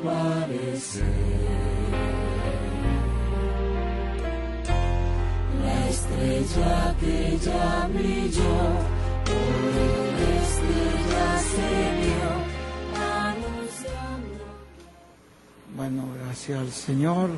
aparecer. La estrella que ya brilló, por estrella se vio, anunciando. Bueno, gracias al Señor.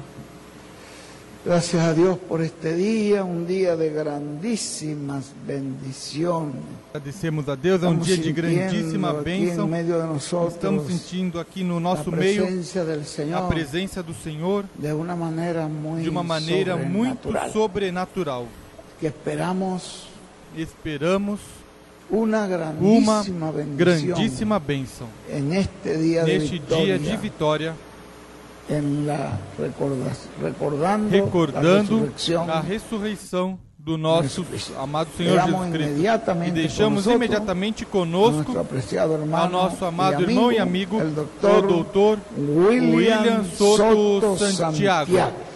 Gracias a Dios por este día, un día de grandísimas bendiciones. Agradecemos a Deus, é um dia de grandíssima aquí bênção. nosotros Estamos sentindo aqui no nosso meio del a presença do Senhor de una manera muy de uma maneira muito sobrenatural, sobrenatural. que esperamos Esperamos uma grandísima bendición grandíssima bênção neste dia de vitória, en la recorda- recordando, recordando a ressurreição do nosso amado Senhor Jesus Cristo. E deixamos con nosotros imediatamente a conosco hermano ao nosso amado irmão e amigo, o doutor William, William Soto Soto Santiago. Santiago.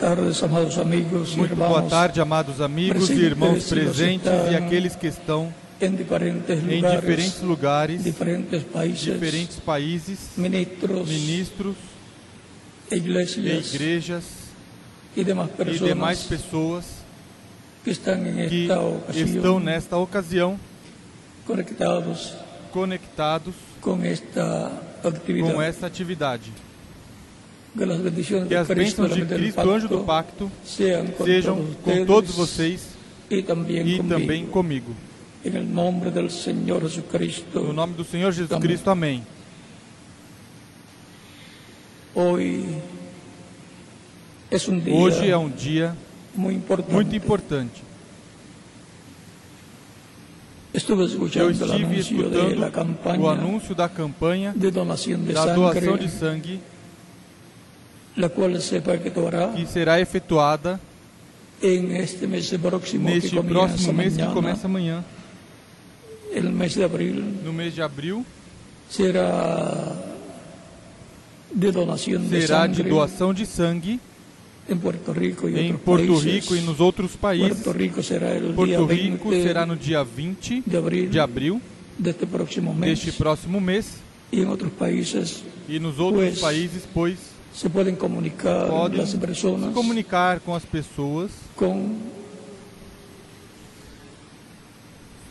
Tardes, amados amigos Muito boa tarde, amados amigos e irmãos e presentes e estão aqueles que estão en diferentes em lugares, diferentes lugares, diferentes países, diferentes países, ministros, ministros e e iglesias igrejas y demás e personas demais pessoas que en que ocasión estão nesta ocasião conectados conectados con esta actividad. com esta atividade. Que as bênçãos de Cristo, anjo do pacto, sejam com todos vocês e também comigo. No nome do Senhor Jesus. Cristo, amém. Hoje é um dia muito importante. Eu estive escutando o anúncio da campanha da doação de sangue la cual se efectuará que será efetuada en este mes próximo neste que próximo mês que mañana, começa amanhã, el de abril, no mês de abril, será de de será de sangre doação de sangue en Puerto Rico y em Porto. Rico e nos outros países. Puerto Rico será Porto 20 Rico será no dia 20 de abril de abril de este próximo mes deste próximo mês y en otros países e nos outros Pues, países, pois se pueden comunicar podem las se comunicar com as pessoas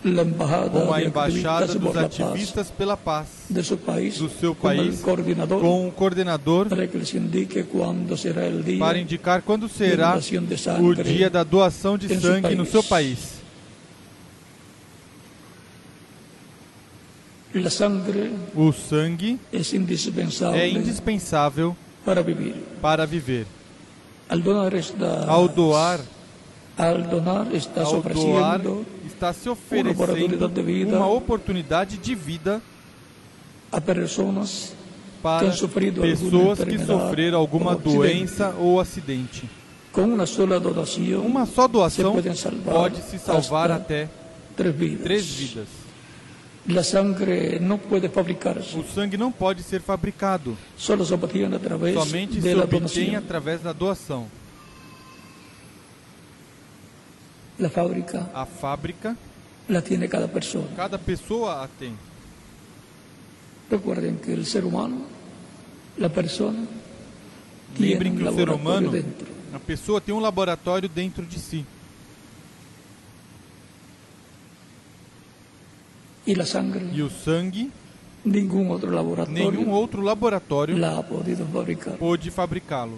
la embajada com a embaixada dos por la paz ativistas pela paz de su país, do seu país, coordinador com o coordenador para para indicar quando será o sangue dia da doação de em seu sangue no seu país. O sangue é indispensável para vivir. para viver. Al donar, está, Ao doar, al donar estás ao doar, está se oferecendo de vida. uma oportunidade de vida a personas para pessoas que sofreram alguma doença ou acidente. donación Uma só doação se pueden salvar pode se salvar até tres vidas. três vidas. La sangre no puede fabricarse, O sangue não pode ser fabricado, solo se obtiene a través somente de se la obtém através da doação. La fábrica A fábrica, la tiene cada persona. cada pessoa a tem. Recuerden que el ser humano, la persona, Lembrem que o ser humano, dentro. a pessoa tem um laboratório dentro de si. Y la sangre, E o sangue, ningún otro laboratorio nenhum outro laboratório la ha podido fabricar. pôde fabricá-lo.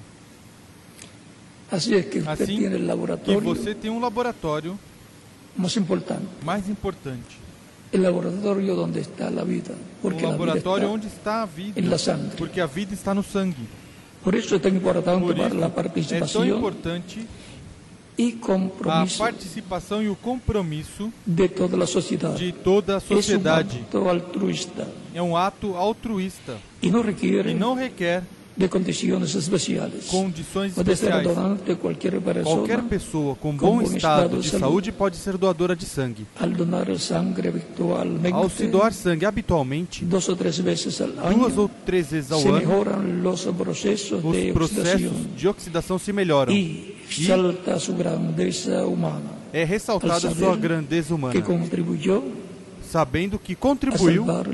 Así es que Assim tiene el que laboratorio você tem um laboratório más importante, mais importante. el laboratorio donde está la vida, porque Um vida laboratório está onde está a vida. en la sangre. Porque a vida está no sangue. Por eso es tan importante Por para isso la é tão participación importante y a participação e o compromisso de toda la sociedad. de toda a Es un sociedade. acto altruista É um ato altruísta y no requiere e não requer de condiciones especiales. condições Puede ser especiais. donante cualquier persona. Qualquer pessoa com com bom estado estado de de saúde pode ser doadora de sangue. Al donar sangre habitualmente, Ao se doar sangue habitualmente, dos o tres veces al año, duas ou três vezes ao se ano, mejoran los procesos de os processos de oxidação se melhoram. y salta su grandeza humana, É ressaltada sua grandeza humana, que contribuyó sabendo que contribuiu salvar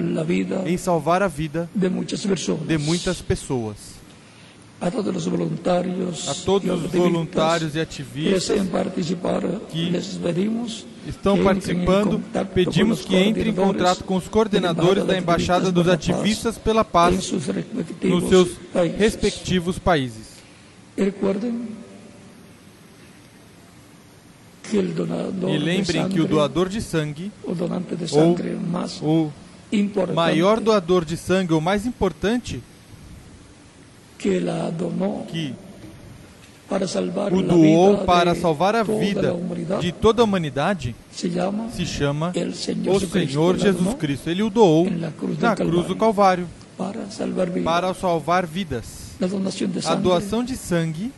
em salvar a vida de muchas personas. de muitas pessoas. a todos los voluntarios A todos os voluntários e ativistas que estão participando, pedimos que os entre em contato com os coordenadores da Embaixada dos Ativistas pela Paz nos seus respectivos países. E Recuerden que el donador E lembrem que o doador de sangue, o donante de ou o maior doador de sangue, o mais importante, que la donó que para salvar o doou para salvar a vida de toda a humanidade se chama o. Senhor Jesus Cristo. Ele o doou na cruz do Calvário. Para salvar vidas. A doação de sangue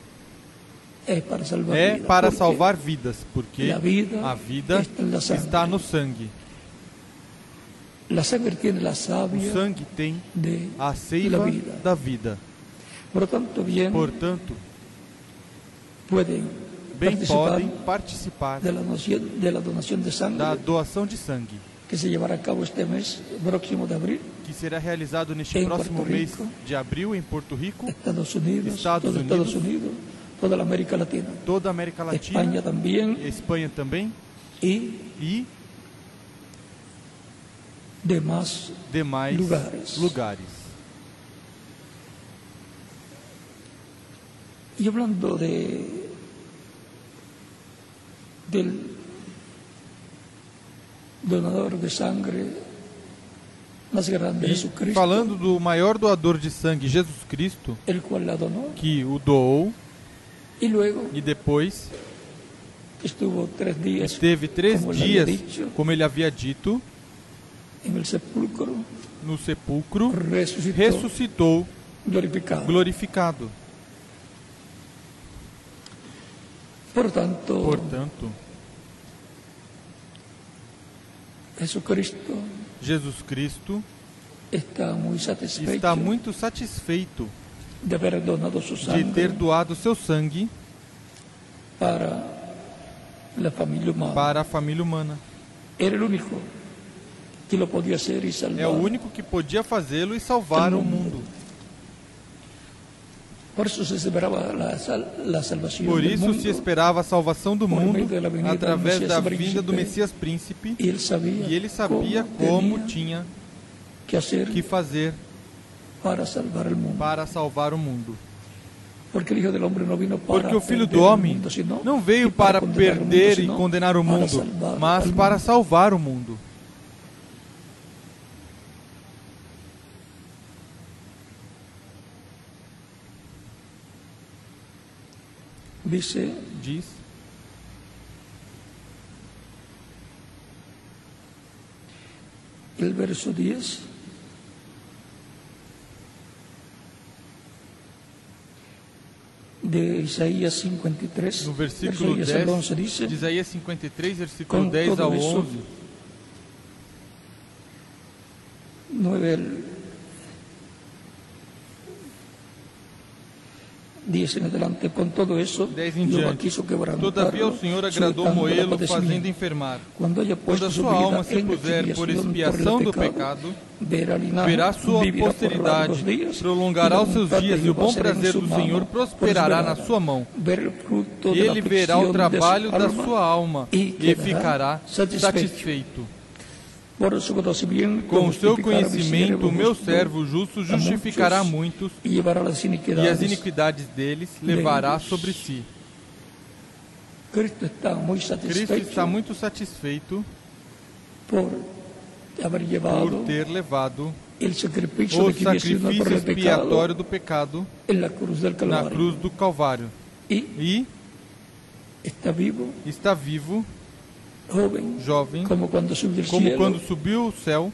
es para salvar é vidas, para salvar vidas, porque vida a vida está no sangue. La sangre tiene la O sangue tem de a seiva vida. da vida. Por lo tanto, bien Portanto, pueden bem participar podem participar de la, de la donación de sangre da doação de sangue, que se llevará a cabo este mes próximo de abril, que será realizado neste próximo Porto mês Rico. de abril em Porto Rico, Estados Unidos, Estados Unidos. Estados Unidos, toda la América Latina, toda a América Latina, España también. Espanha também. Y e demás demais Lugares. lugares. Y hablando de del donador de sangre más grande, E Jesucristo, falando do maior doador de sangue, Jesus Cristo, que o doou y luego e depois estuvo tres días esteve três como dias, dicho, como ele havia dito, sepulcro, no sepulcro, resucitó, ressuscitou glorificado. glorificado. Por tanto, Portanto, Jesucristo Jesus Cristo está muy satisfecho está muito satisfeito de ter doado seu sangue para la familia humana. para a família humana. Era el único que lo hacer y salvar. É o único que podia fazê-lo e salvar o mundo. Por isso se esperava a salvação do mundo através da vinda do Messias Príncipe. E ele sabia como tinha que fazer para salvar el mundo. para salvar o mundo. Porque o Filho do Homem não veio para perder e condenar o mundo, mas para salvar o mundo. Dice Diz el verso 10. De Isaías 53, no versículo verso 10 al 11 dice, 10 de Isaías 53, versículo Com 10 todo ao isso, 11. 9 al 10 en adelante, con todo eso, 10 em Jehová diante. quiso quebrantarlo, Todavia o Senhor agradou padecimiento. fazendo enfermar. Quando Quando a su sua alma se puser por expiação do pecado, verá, sua posteridade, prolongará os seus dias e o bom prazer do Senhor prosperará na sua mão. Ele verá o trabalho da sua alma e ficará satisfeito. satisfeito. Por su conocimiento, Com o seu conhecimento, o meu servo justo justificará muitos, e as iniquidades. deles levará sobre si. Cristo está muito satisfeito por ter levado o sacrifício expiatório do pecado na cruz do Calvário. E está vivo, jovem, como al como cielo, quando subiu ao céu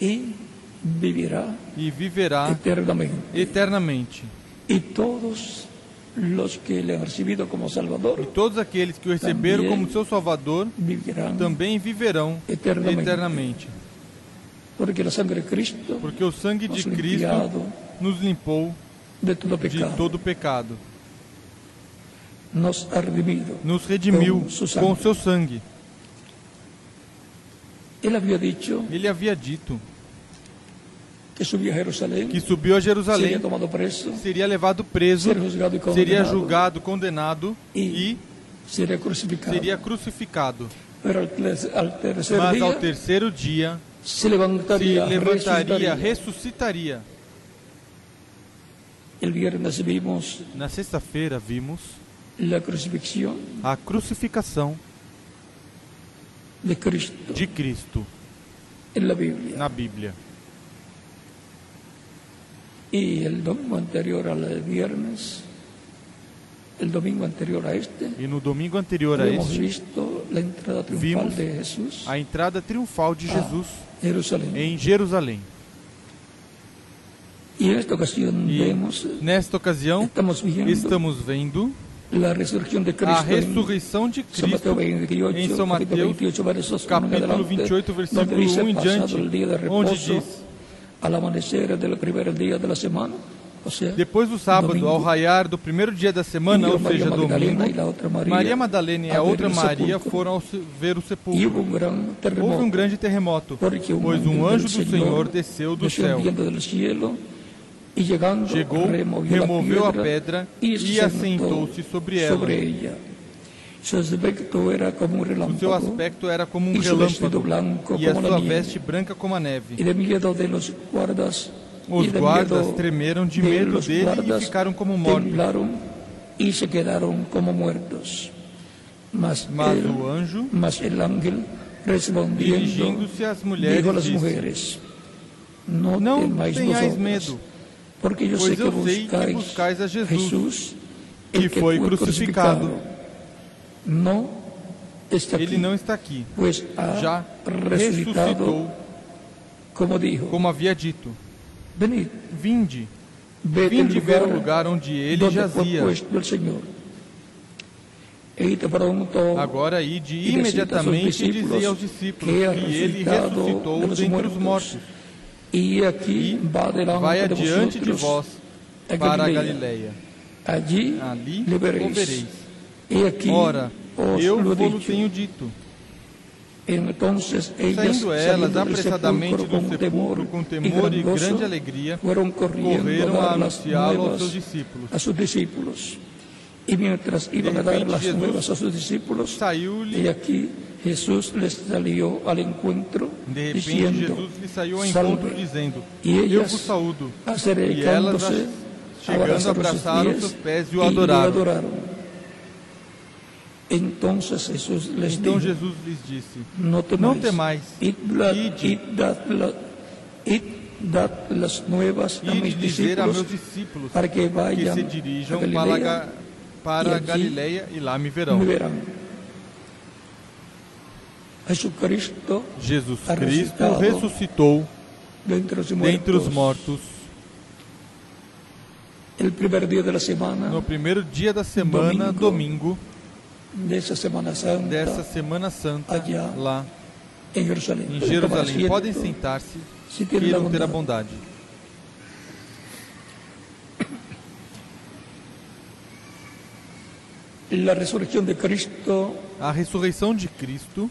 y vivirá e viverá eternamente. eternamente. Y todos los que le han recibido como E Salvador todos aqueles que o receberam como seu Salvador vivirán também viverão Eternamente. eternamente. porque de Cristo Porque o sangue de Cristo nos limpou de todo de pecado, todo pecado, nos redimido. nos redimiu Com seu sangue. com seu sangue. Dicho Ele havia dito que subía a Jerusalén, que subiu a Jerusalém, tomado preso, seria levado preso, condenado, seria julgado, condenado y e crucificado. seria crucificado. Tercer Mas ao terceiro dia se se levantaria, resucitaría. ressuscitaria. Na sexta-feira vimos a crucificação de Cristo de Cristo en la Biblia. na Bíblia. Y el domingo anterior al viernes, el domingo anterior a este, E no domingo anterior a este, visto la entrada triunfal de Jesús a entrada triunfal de Jesus a Jerusalén. em Jerusalém. Y en esta ocasión E vemos, nesta ocasião, estamos viendo estamos vendo la resurrección de a Cristo en ressurreição de Cristo 28, em São Mateus, 28, versos 1 en capítulo adelante, 28, versículo donde dice, 1 em diante, onde diz: Depois do sábado, ao raiar do primeiro dia da semana, ou seja, domingo, Maria Madalena e a a outra Maria foram ver o sepulcro. Houve um grande terremoto, pois um anjo do Senhor desceu do céu, y llegando chegou, removeu la a pedra y e se assentou-se sobre ela. sobre ella. Su aspecto era como un O seu aspecto era como um e seu relâmpago blanco e a a sua veste branca como a neve. y de miedo de los guardas Os guardas tremeram de de medo dele e ficaram como mortos. y se quedaron como muertos. Mas, Mas él- o anjo, mas el ángel respondiendo dirigindo-se às mulheres, a disse: mujeres, no, Não temáis tenhais medo, porque yo pois sé que eu sei que buscais a Jesus, Jesús, que el foi fue crucificado. No está ele não está aqui. ha Já ressuscitou, como dijo, como havia dito. venid, Vinde, vinde ver o lugar onde ele jazia. Agora ide imediatamente e dizei aos discípulos que é que ele ressuscitou dentre os mortos. E aqui e vai de adiante de vós a para a Galileia. Allí Ali vereis. E aqui Ora, eu dicho. tenho dito. Entonces ellas Saindo elas apressadamente sepulcro do con sepulcro com temor e gozo, grande alegria, correram a anunciá-lo aos seus discípulos. a sus discípulos. Y mientras iban a dar repente las Jesús nuevas a sus discípulos, Saiu-lhe, Jesús les salió al encuentro de repente diciendo, Jesus ao "Salve". encontro dizendo: E Eu ellas, vos saúdo. E elas, acercándose, chegando, abraçaram seus pés e o adoraram. adoraron. Entonces Jesús les Então dijo, Jesus lhes disse: Não temais, id, la- id dad la- id dad las nuevas a mis dizer a meus discípulos para que que vayan se dirijam para, Galileia Ga- para Galileia e lá me me verão. Jesucristo Jesus Cristo ressuscitou dentre los muertos, dentre os mortos semana no primeiro dia da semana, Domingo. domingo, de esa Semana Santa dessa Semana Santa, Allá. lá em Pueden tomar Jerusalém. Podem sentar-se, la queiram ter a bondad. bondade. Cristo A ressurreição de Cristo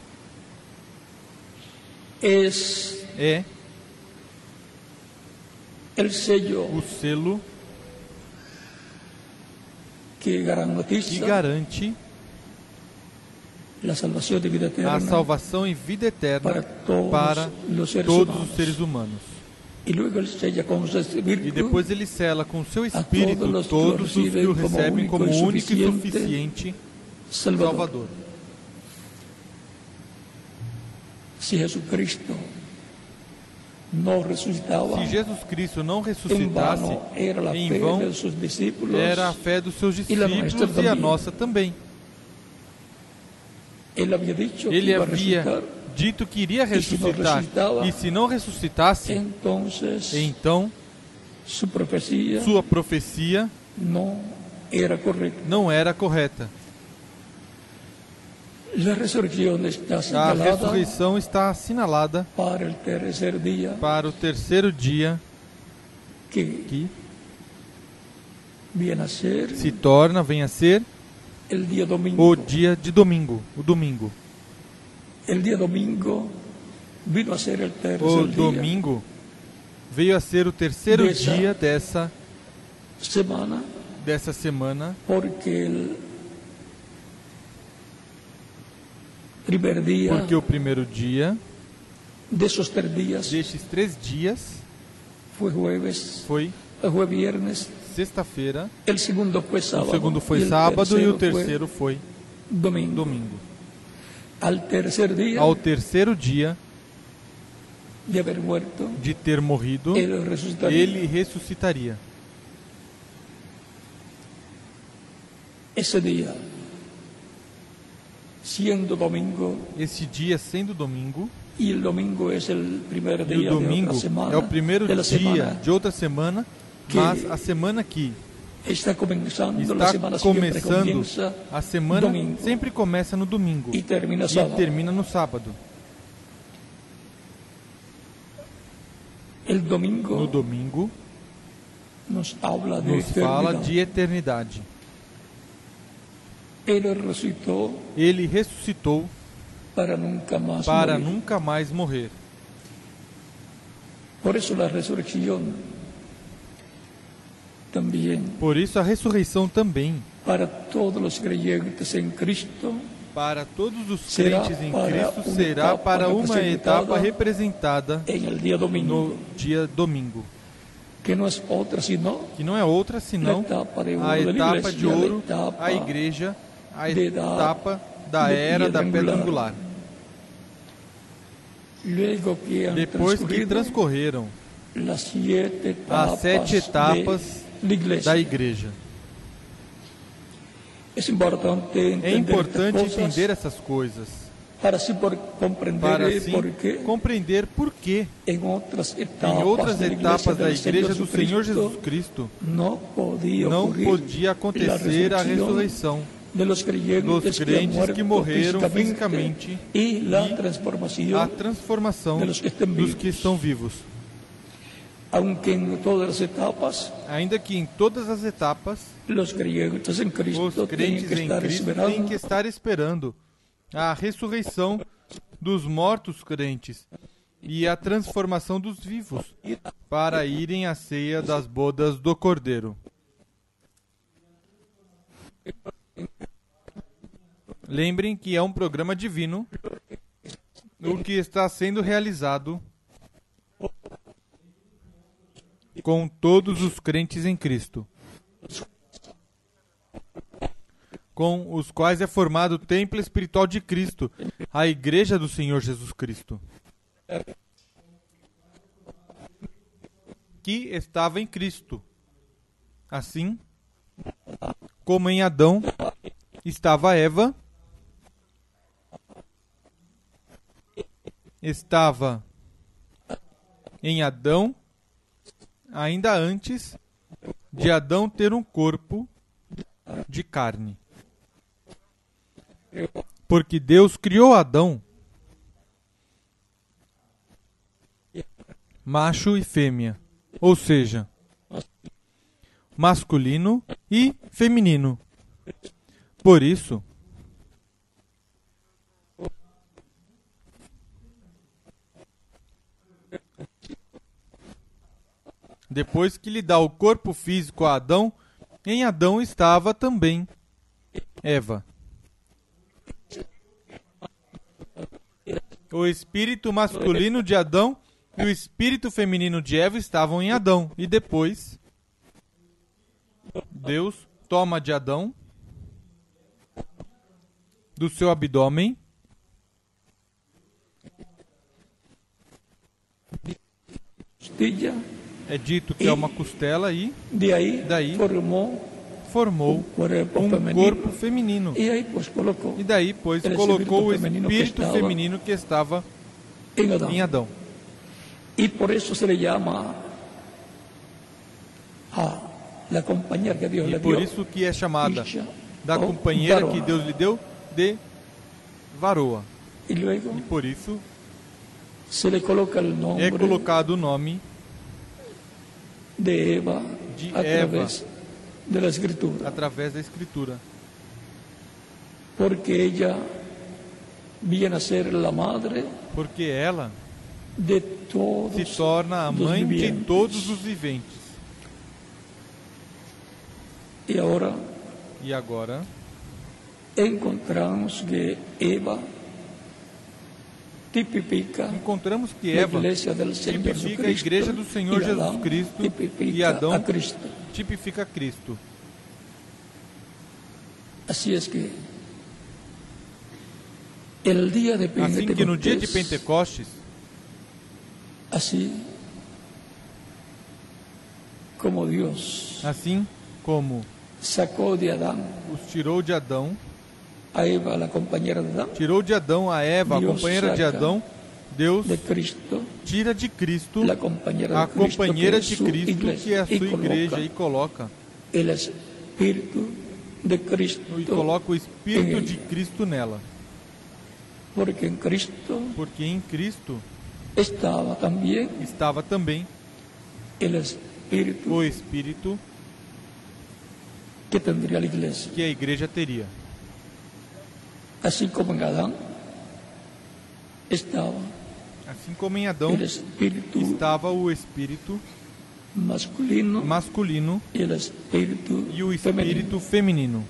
es é el sello o selo que que garantiza garante la salvación de vida a eterna salvação e vida eterna para todos para los seres todos os seres humanos. E depois ele sela com seu todos Espírito os que o todos os que o recebem como único e suficiente Salvador. Jesucristo no resucitaba, Se Jesus Cristo não ressuscitasse, era em vão discípulos. era a fé dos seus discípulos e a nossa também. Él había dicho que Ele havia dito que iria se não ressuscitar. ressuscitava, E se não ressuscitasse, entonces então su profecía sua profecia no era não era correta. A ressurreição está assinalada para el tercer día para o terceiro dia, que que viene a ser se torna, vem a ser, domingo. o dia de domingo, o domingo. El día domingo vino a ser el tercer O domingo veio a ser o terceiro Dessa- dia dessa, semana dessa semana, porque el primer día porque o primeiro dia de esos tres días destes três dias fue jueves, foi sexta-feira, el segundo fue sábado, o segundo foi sábado e o terceiro foi domingo. domingo. Al tercer día Ao terceiro dia de muerto, de ter morrido, él resucitaría. ele ressuscitaria. Ese día, siendo domingo, Esse dia sendo domingo, y el domingo es el primer e día o de domingo otra semana, é o primeiro dia semana de outra semana, mas a semana que está comenzando, la está semana começando, a semana domingo sempre começa no domingo y termina e termina no sábado. Domingo No domingo nos habla de nos fala de eternidade. Él resucitó Ele ressuscitou para nunca más para morir. nunca mais morrer. Por eso la resurrección también Por isso a ressurreição também para todos los creyentes en Cristo para todos os crentes em Cristo será para uma etapa representada domingo, no dia domingo, que no es otra sino que não é outra senão etapa de a etapa de ouro, etapa a igreja, a etapa da era da pedra angular. Depois que transcorreram as sete etapas da igreja. É importante entender essas coisas. para qué compreender por que em outras etapas da igreja do Senhor Jesus Cristo não podia acontecer a ressurreição dos crentes que morreram fisicamente e a transformação dos que estão vivos. Ainda que em todas as etapas os crentes em Cristo têm que estar esperando a ressurreição dos mortos crentes e a transformação dos vivos para irem à ceia das bodas do Cordeiro. Lembrem que é um programa divino, o que está sendo realizado com todos os crentes em Cristo. com os quais é formado o templo espiritual de Cristo, a igreja do Senhor Jesus Cristo, que estava em Cristo. Assim como em Adão estava Eva, estava em Adão, ainda antes de Adão ter um corpo de carne. Porque Deus criou Adão, macho e fêmea, ou seja, masculino e feminino. Por isso, depois que lhe dá o corpo físico a Adão, em Adão estava também Eva. O espírito masculino de Adão e o espírito feminino de Eva estavam em Adão. E depois, Deus toma de Adão, do seu abdômen, é dito que é uma costela, e de ahí Daí formó formou cuerpo um femenino. corpo feminino. Y ahí pues colocó E daí, pois, colocou o espírito feminino que feminino que estava en Adán. em Adão. Y por eso se le llama a la compañera que Dios E le por dio. isso que é chamada Isha, da companheira varoa. que Deus lhe deu de varoa. Y luego E por isso se le coloca el nombre é colocado o nome de Eva de a Eva. de la escritura. através da Escritura. Porque ella viene a ser la madre Porque ela de todos se torna a mãe de todos os viventes. Y ahora E agora encontramos que Eva tipifica encontramos que Eva tipifica a igreja do Senhor Jesus Cristo e Adão tipifica Cristo. Assim que no dia de Pentecostes, así como Dios assim como sacó de Adán os tirou de Adão, a Eva, la compañera de Adán, tirou de Adão a Eva, a companheira de Adão, Deus de Cristo, tira de Cristo a companheira que es de Cristo, iglesia, que é a sua igreja, e coloca el Espíritu de Cristo, e coloca o Espírito em de. Cristo nela. porque en Cristo Porque em Cristo estaba también estava também el Espíritu o Espírito que la iglesia. que a igreja teria. Así como en Adán estaba Assim como em Adão estava o Espírito masculino masculino y el Espíritu e o. Espírito feminino.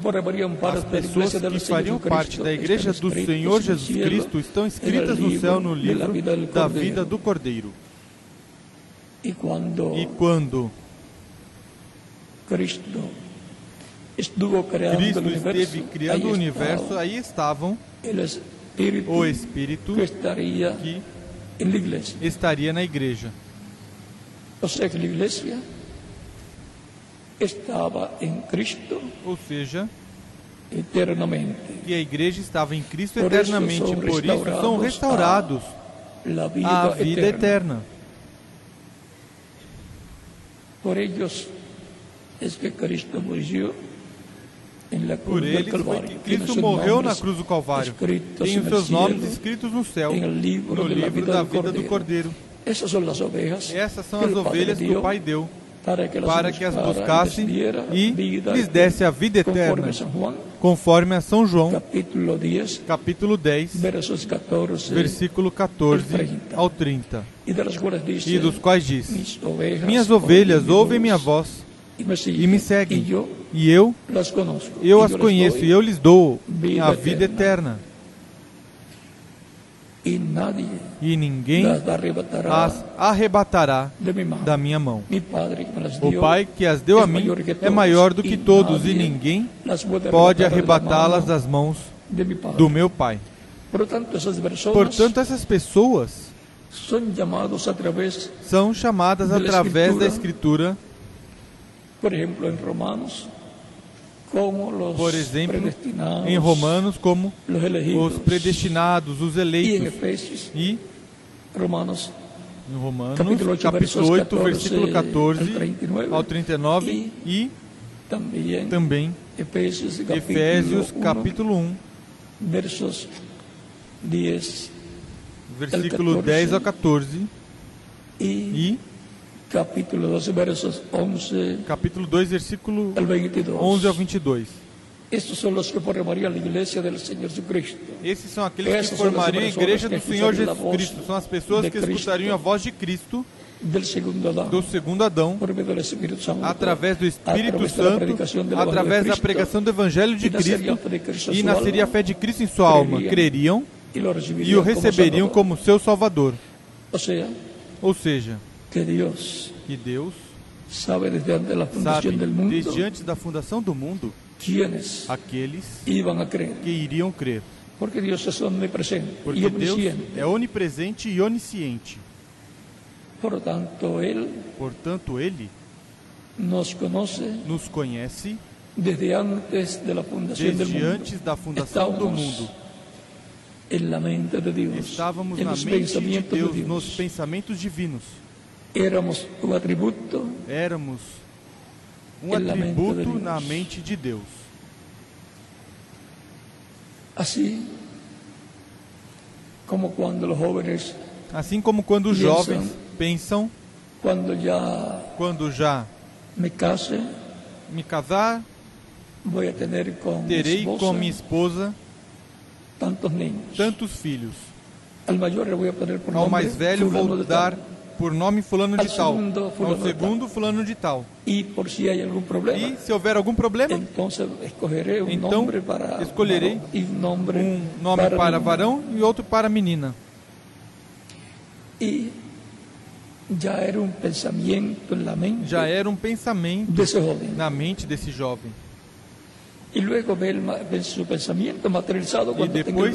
Formarían As pessoas que fariam parte da igreja do Senhor Jesus Cristo estão escritas no céu no livro da vida do Cordeiro. E quando Cristo estuvo creando Cristo el universo, esteve criando o universo, aí estavam el Espíritu o Espírito que estaría que estaria na igreja. O sea que la iglesia estaba en Cristo Ou seja, eternamente. que a igreja estava em Cristo Por isso eternamente, são por isso são restaurados La vida, vida eterna. eterna. Por ellos es que Cristo cruz Por eles foi que Cristo morreu na cruz do Calvário. escritos Tem os seus nomes escritos no céu, no livro da vida do Cordeiro. Essas são as ovelhas que o Pai deu para que, as buscasse e lhes desse a vida eterna, conforme a São João, capítulo 10, capítulo 10, versos 14, versículo 14 ao 30, y de las cuales dice, e dos quais diz: Minhas ovelhas ouvem minha voz e me seguem, e eu, eu as conheço, e eu lhes dou a vida eterna. e ninguém as arrebatará da minha mão. O Pai que as deu a mim é maior do que todos, e ninguém pode arrebatá-las das mãos do meu Pai. Portanto, essas pessoas são chamadas Da através da Escritura. Por ejemplo, en Romanos, como los por exemplo, predestinados, em Romanos, como los elegidos, os predestinados, os y en eleitos. Efesios, E Romanos, em Romanos, Capítulo oito, capítulo 8, versículos versículo 14 14 ao 39. ao 39, e también também Efesios, capítulo Efésios, 1, capítulo 1, versos 10 versículo 10 ao 14, y e capítulo 12, versos 11 capítulo 2, versículo al 22. 11 ao 22. Estos son los que formarían la iglesia del Señor Jesucristo. Esses são aqueles que Essas são formariam a igreja do Senhor a Jesus Cristo. São as pessoas que Cristo. escutariam a voz de Cristo, segundo do segundo Adão, Santo, através do Espírito Santo, do através da Cristo, pregação do Evangelho de a Cristo, Cristo e nasceria a fé de Cristo em sua alma. creriam, e o receberiam como seu Salvador. Ou seja, que Dios que Deus sabe desde antes sabe, fundación del mundo desde antes da fundação do mundo, quiénes aqueles iban a creer. que iriam crer. Porque Dios es omnipresente y Porque Deus omnisciente. é onipresente e onisciente. Por lo tanto, Él Portanto, ele nos conoce nos conhece desde antes fundación del desde mundo. antes da fundação do mundo. en la mente de Dios, Estávamos na mente de pensamientos de Deus, nos pensamentos divinos. Éramos un atributo Éramos um atributo na mente de Deus. así como cuando los jóvenes, Assim como quando os jovens pensam, cuando ya quando já me case, me casar, tener con mi terei esposa com minha esposa tantos tantos filhos. Ao mais velho vou dar. Por nome fulano de tal. Ao segundo fulano de tal. Y por si hay algún problema, E se houver algum problema, Então, para escolherei varón y un nombre um nome para niña. varão e outro para menina. Y ya era un pensamiento en la mente Já era um pensamento de ese joven. na mente desse jovem. Y luego ve su pensamiento materializado E tenga el depois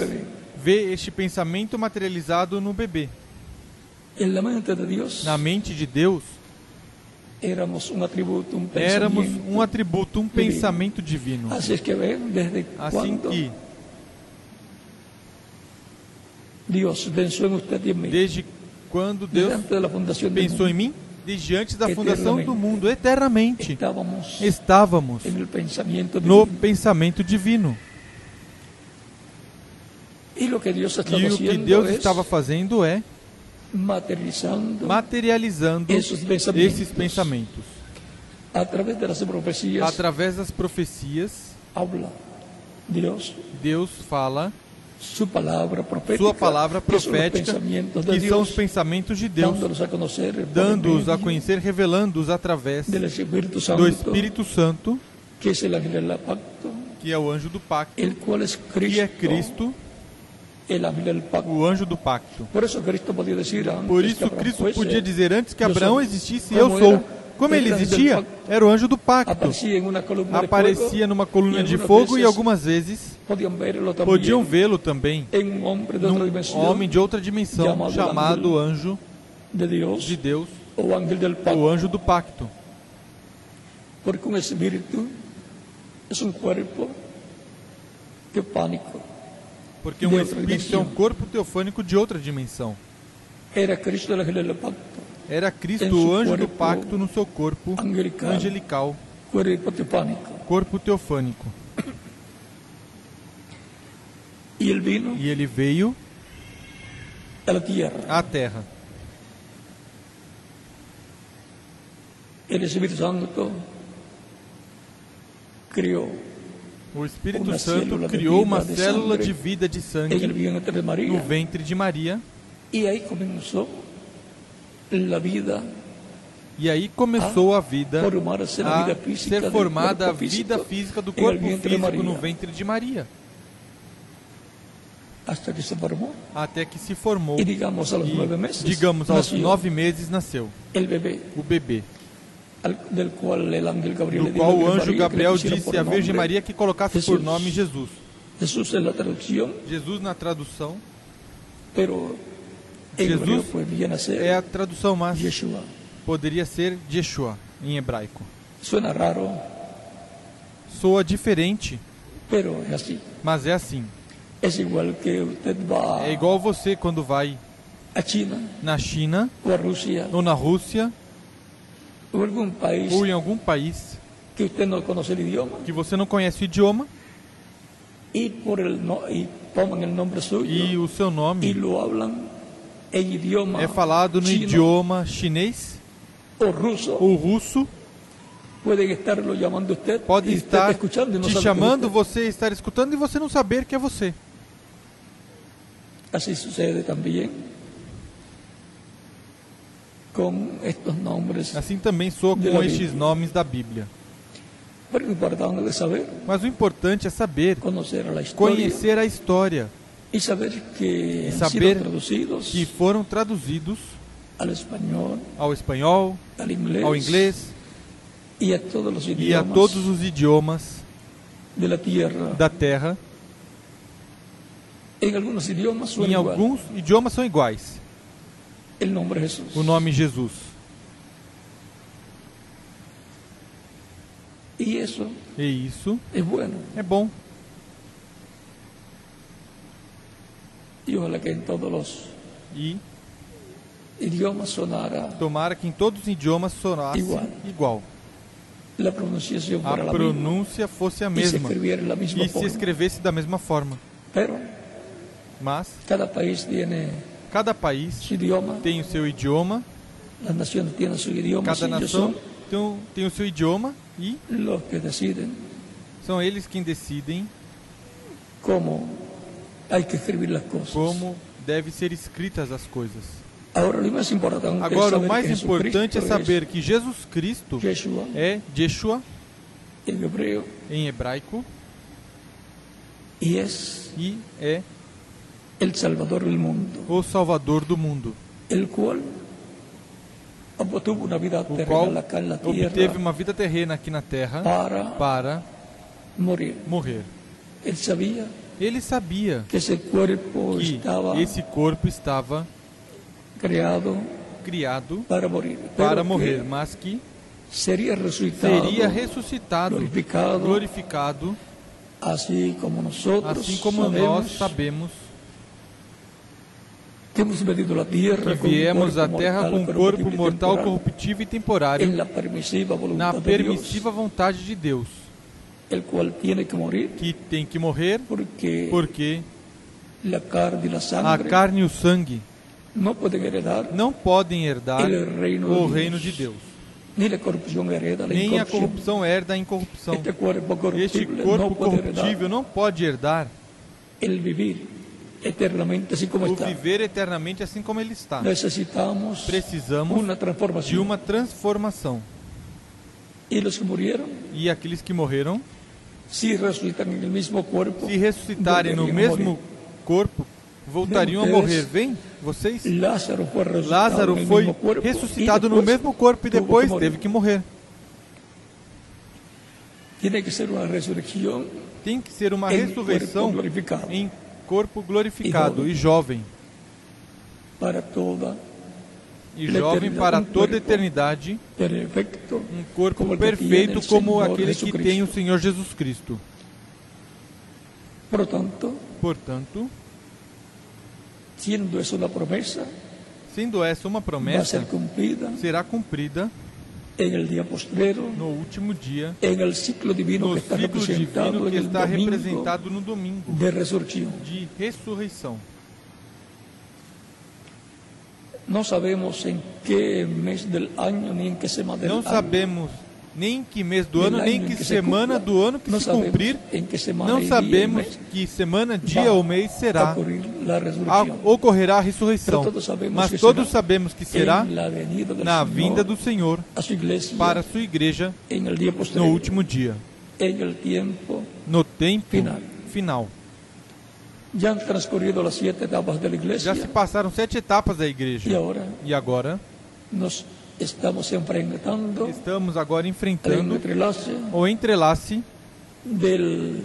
vê este pensamento materializado no bebê. En la mente de Dios Na mente de Deus, éramos un atributo, un éramos um atributo, um pensamento divino. Assim que, en usted y en mí. desde quando Deus pensou em mim, desde antes da fundação do mundo, eternamente, estávamos pensamiento no pensamento divino. E o que Deus es estava fazendo é materializando materializando Esses pensamentos. esses pensamentos. a través de las profecías. Através das profecias, habla Dios Deus fala su palabra profética, sua palavra profética, que são os pensamentos de Deus, dándolos a conocer por dando-os a conhecer, revelando-os através del Espíritu Santo, do Espírito Santo, que é o anjo do pacto, que é Cristo, el ángel del pacto. O anjo do pacto. Por que isso Cristo podia dizer antes que Abraão existisse, eu sou. Como ele existia, era o anjo do pacto. Aparecia numa coluna de fogo e algumas vezes podiam vê-lo também num homem de outra dimensão chamado anjo de Deus, o anjo do pacto. porque un espíritu es un cuerpo teopánico. Porque um espírito é um corpo teofânico de outra dimensão. Era Cristo Era Cristo, o anjo do pacto, no seu corpo angelical. corpo teofânico. E ele veio à terra. El Espíritu Santo crió O Espírito Santo criou uma célula de vida de sangue no ventre de Maria. Y ahí comenzó la vida E aí começou a vida a ser formada a vida física do corpo físico no ventre de Maria. hasta que se formó. Até que se formou. Digamos a E, meses digamos, aos nove meses nasceu o bebê. Do qual o anjo Gabriel disse por à Virgem Maria que colocasse por Jesus. nome Jesus. Jesus na tradução pero en Jesús hebreo pues viene a ser é a tradução mais Yeshua. poderia ser Yeshua em hebraico. Suena raro, Soa diferente, es así. mas é assim. Es igual que usted va É igual você quando vai China na China o a Rusia ou na Rússia o algún país ou em algum país que usted no conoce el idioma. que você não conhece o idioma y por el no, y toman el nombre suyo e o seu nome lo hablan en idioma é falado no chino idioma chinês o ou russo, llamando usted pode estar está escuchando y no te sabe que es chamando, você estar escutando e você não saber que é você. Así sucede también con estos nombres. Assim também De com estes nomes da Bíblia. Mas o importante é saber, conhecer a história, y saber que han saber que foram traduzidos ao espanhol, ao inglês y a todos e a idiomas todos os idiomas tierra. da terra. Em alguns idiomas são iguais, el nombre de Jesús. O nome Jesus. Y eso E isso es bueno. é bom. Y ojalá que en todos los E idiomas sonara tomara que em todos os idiomas sonasse Igual. igual. la pronunciación A la pronúncia fosse a mesma e se escrevesse da mesma forma. Pero Mas cada país tiene cada país idioma, tem o seu idioma, idioma, cada nação tem o, tem o seu idioma e los que deciden. são eles quem decidem cosas. como devem ser escritas as coisas. Agora, o mais importante é saber que Jesus Cristo é Yeshua em hebraico e é el Salvador del mundo, o Salvador do mundo, o qual obteve uma vida terrena aqui na terra para morrer. Él sabía Ele sabia que ese cuerpo que estaba esse corpo estava creado criado para morir, para morrer, mas que sería resucitado, seria ressuscitado, glorificado, glorificado, assim como nós sabemos que hemos venido a la tierra que viemos à terra com um corpo mortal, corruptível e temporário, na permissiva vontade de Deus, que tem que morrer porque a carne e o sangue não podem herdar el reino de o reino de Deus. ni la corrupción hereda la Nem a corrupção herda a incorrupção. Este corpo corruptível não pode herdar eternamente así como o está. viver eternamente assim como ele está. Necesitamos Precisamos una de uma transformação. Y los que murieron, E aqueles que morreram, si resucitan en el mismo cuerpo, se ressuscitarem no mesmo corpo, voltariam a morrer. Vem, vocês? Lázaro fue resucitado Lázaro foi mismo cuerpo, ressuscitado no mesmo corpo e depois que teve que morrer. Tiene que ser una resurrección Tem que ser uma ressurreição corpo em corpo glorificado E jovem. para toda E jovem para toda eternidade, um corpo perfeito como aquele que tem o Senhor Jesus Cristo. Portanto, sendo essa uma promessa, será cumprida en el día postrero, no último dia, en el ciclo divino no que está representado que el está domingo representado no domingo de resurrección. de ressurreição. No sabemos en qué mes del año ni en qué semana del Não sabemos nem em que mês do ano, nem que se semana cumpla. do ano que no se cumprir. Não sabemos que semana, dia ou mês será. a- ocorrerá a ressurreição. Todos Mas que todos sabemos que será na vinda do Senhor para a sua igreja no último dia, no tempo Final. Já se passaram sete etapas da igreja. E agora estamos enfrentando estamos agora enfrentando entrelace o entrelace del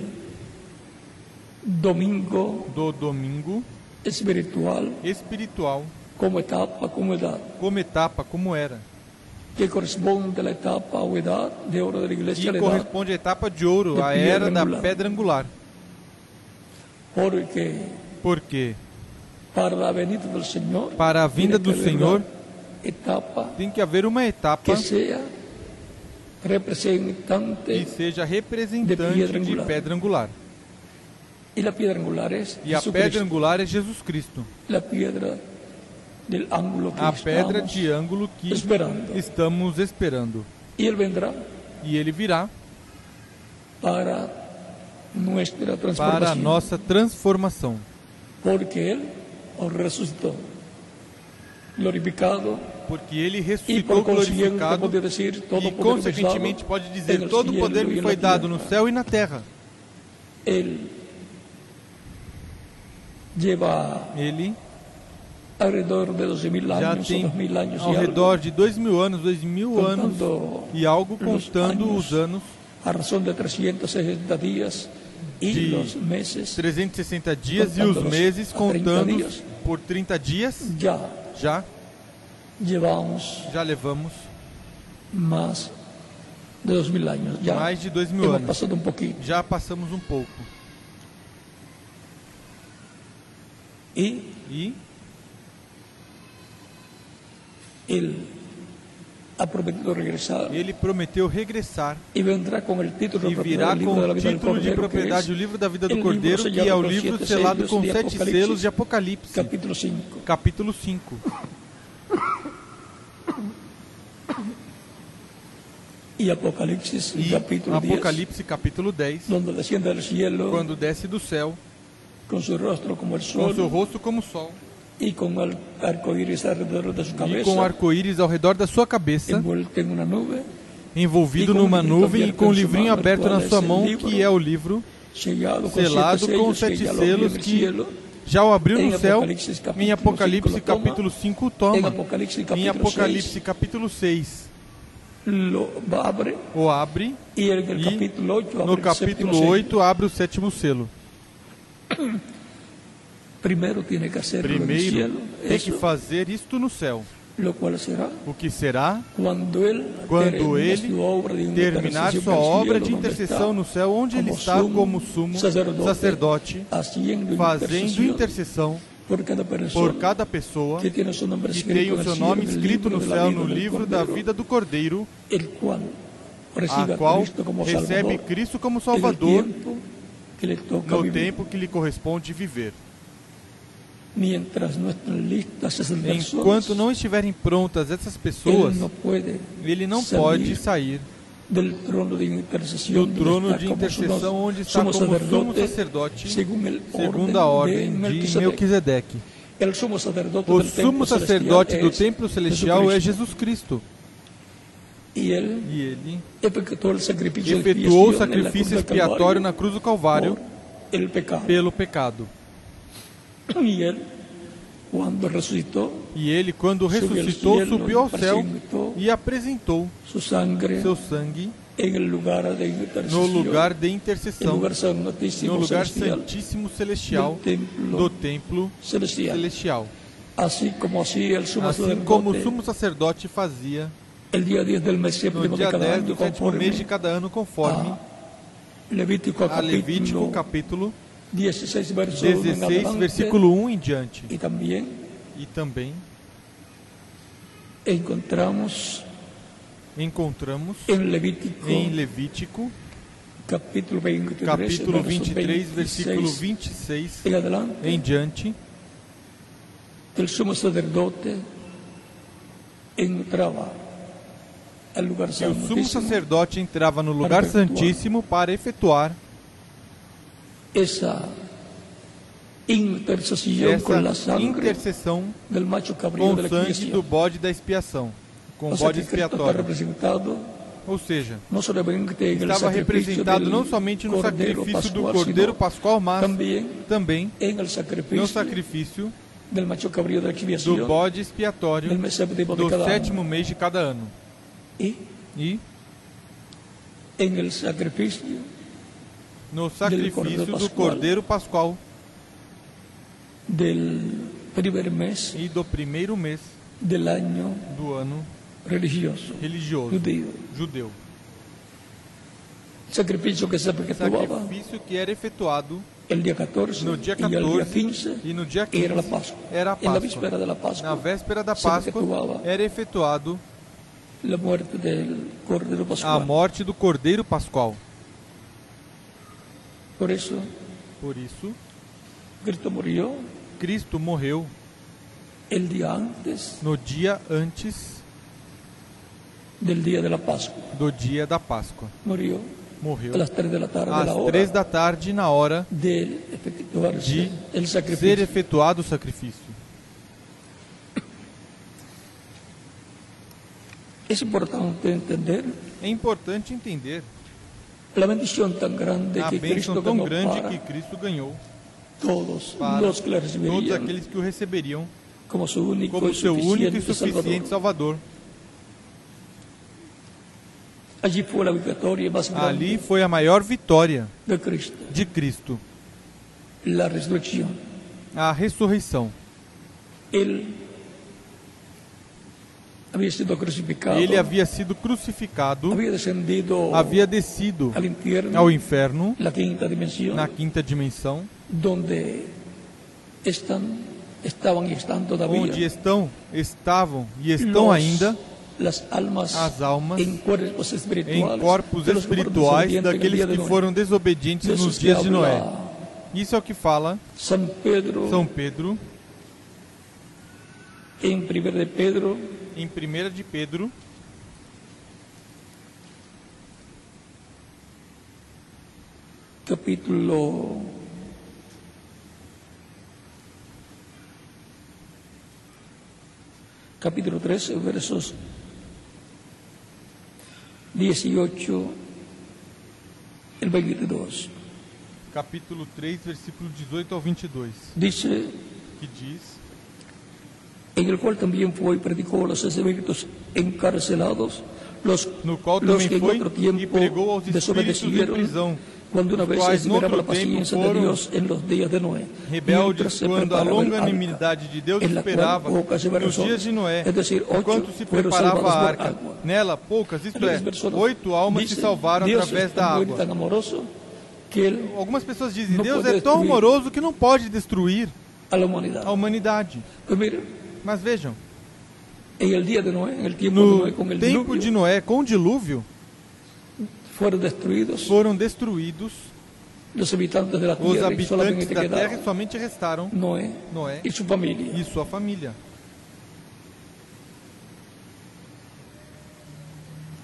domingo do domingo espiritual espiritual como etapa, como edad, como etapa, como era. que corresponde a la etapa o edad de oro de la iglesia, E la edad, corresponde à etapa de ouro, De a era da angular. pedra angular. porque Porque para la venida del Señor para a vinda do que Senhor etapa tem que haver uma etapa que que representante seja De representante pedra de angular. pedra angular. y la piedra angular es E a pedra angular é Jesus Cristo. la piedra del ángulo que A pedra de ângulo que esperando. estamos esperando. él vendrá E ele virá para nuestra para a nossa transformação. porque él os resucitó glorificado Porque ele ressuscitou glorificado e, consequentemente, pode dizer: todo o poder me foi dado no céu e na terra. Ele alrededor de 12 mil já tem 2 años ao redor de dois mil anos, dois mil anos e algo contando os anos, a razón de 360 días y De los meses 360 dias e os meses 30 contando dias. por 30 dias ya já llevamos Já levamos más de dos mil años. Ya mais de dois mil anos. pasado un poquito. Já passamos um pouco. Y E Él ha prometido regresar ele prometeu regressar y vendrá con el título e virá com o título de propriedade o livro da vida do Cordeiro, que é o livro selado com sete selos de Apocalipse, capítulo 5. capítulo 5. Y Apocalipsis, E capítulo 10, Apocalipse, capítulo 10, donde desciende del cielo quando desce do céu, como com sol seu rosto como o sol, y con el arco iris alrededor de su e cabeza, com arco-íris ao redor da sua cabeça, en una nube, envolvido E com numa um nuvem e com um em sua livrinho aberto na sua mão, que é o livro selado com sete selos que já o abriu Em no céu. Apocalipse, capítulo Em Apocalipse, capítulo 5, en toma. Em capítulo Apocalipse, 6, capítulo 6, lo abre o abre. y en el E capítulo 8 abre No capítulo séptimo sello. 8, abre o sétimo selo. Primero tiene que el Primeiro, cielo, tem que eso, fazer isto no céu. será O que será quando ele obra de terminar sua obra de intercessão no céu, onde ele está como sumo sacerdote, fazendo intercessão por cada persona por cada pessoa que tem o seu nome escrito no céu, no livro da vida do Cordeiro, a qual recebe Cristo como Salvador no tempo que lhe corresponde viver. Enquanto não estiverem prontas essas pessoas, ele não pode sair del trono de intercesión do trono de intercessão onde está como sumo sacerdote, sacerdote, segundo a ordem de. Melquisedeque. O sumo sacerdote do templo celestial é. Jesus Cristo. E ele efetuou o sacrifício expiatório na cruz do Calvário pelo pecado. Cuando resucitó, E ele, quando ressuscitou, subiu ao céu e apresentou seu sangue no lugar de intercessão, no lugar santíssimo celestial do templo celestial. Assim como o sumo sacerdote fazia el día 10 del mes no dia cada 10 año, do sétimo mês de cada ano, conforme a Levítico capítulo 16, verso 1 en 16, adelante, versículo 1 em diante. y también E também encontramos encontramos en Levítico em Levítico, capítulo 23, capítulo verso 23, versículo 26 26 en adelante, em diante, el sumo sacerdote entraba al lugar que o sumo sacerdote entrava no lugar Para santíssimo para efetuar con la essa sangre intercessão del macho cabrío com de sangue do bode da expiação, com o bode expiatório. Ou seja, estava representado não somente no sacrifício do Cordeiro Pascual, mas também no sacrifício do bode expiatório do sétimo mês de cada ano. Y E en el sacrificio no sacrifício do. Cordeiro Pascual e do primeiro mês do ano religioso religioso judeu. Sacrificio que Sacrifício que era efetuado el día 14 no dia y el día 14 15 e no dia era la 15 Pascua. era a Páscoa. de la Pascua, Na véspera da Páscoa era efetuado a morte do Cordeiro Pascual. Por eso Por isso, Cristo murió Cristo morreu el día antes no dia antes del día de la Pascua. do dia da Páscoa. Morreu a las 3 de la tarde, às três da tarde, na hora de de ser efetuado o sacrifício. Es importante entender É importante entender la bendición tan grande a que Cristo tão grande que Cristo ganhou todos para los que todos aqueles que o receberiam como su único como seu único e suficiente Salvador. Ali foi a maior vitória de Cristo, de Cristo, a ressurreição. Él había sido crucificado, Ele havia sido crucificado, había descendido havia descido al infierno, ao inferno, quinta dimensión, na quinta dimensão, donde están, estaban y están todavía onde estão, estavam e estão los- ainda almas as almas em corpos espirituais desobedientes en el daqueles que foram desobedientes nos dias de Noé. Isso é o que fala San Pedro. São Pedro, en 1 de Pedro em 1 de Pedro, capítulo capítulo 13 versos 18 el 22 capítulo 3, versículo 18 ao 22, dice que diz: en el cual también fue y predicó a los espíritus encarcelados, los, No qual los que en otro tiempo em desobedecieron, una os vez quais se outro tempo paciencia de Dios en los días de Noé, rebeldes quando a longanimidade de Deus esperava nos dias de Noé, es decir, ocho enquanto se preparava a arca. agua. Nela, poucas, isto é, oito almas se salvaram através da água. Algumas pessoas dizem: Deus é tão amoroso que não pode destruir a a humanidade. Mas vejam, en el día de Noé, el tiempo de no Noé con el tempo diluvio, de Noé, com o dilúvio, fueron destruidos foram destruídos los habitantes os tierra y habitantes solamente da terra e somente restaram Noé Noé y su familia. e sua família.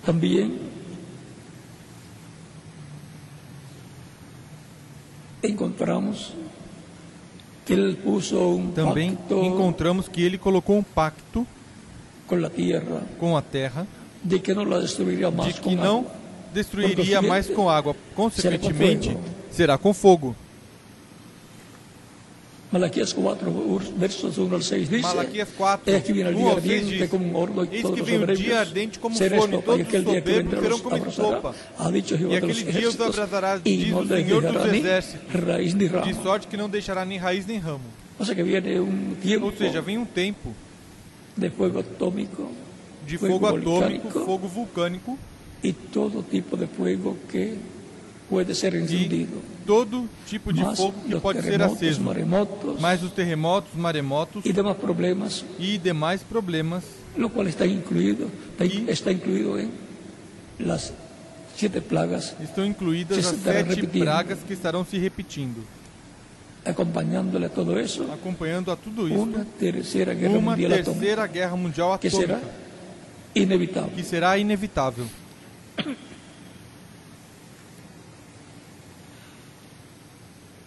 También encontramos que Él puso un Também encontramos que ele colocou um pacto com a terra de que não destruiria mais com água. Consequentemente, será com fogo. Malaquías 4, ur- versos 1 al 6 dice, Malaquias 4, es que viene el 1 día ao 6 ardiente diz, como un horno y Eis todos que los vem o soberbios dia ardente e estopa, y todos os aquel día que vendrá los abrazará, ha dicho Jehová E de los aquele dia os ejércitos, y diz no les dejará ni exércitos, raíz ni rama. de sorte que não deixará nem raiz nem ramo. O sea que viene un tiempo Ou seja, vem um tempo de fuego atómico de Fuego fogo atômico, fogo vulcânico y todo tipo de fuego que puede ser e encendido. todo tipo de Más fogo que pode ser aceso. maremotos Mais os terremotos, maremotos y demás problemas, e demais problemas, lo cual está incluido, está, está incluido en las siete plagas, estão incluídas as sete repetindo. pragas que estarão se repetindo, acompañándole a todo eso, acompanhando a tudo isso tercera guerra uma mundial atómica, terceira guerra mundial que será atômica, inevitable. que será inevitável.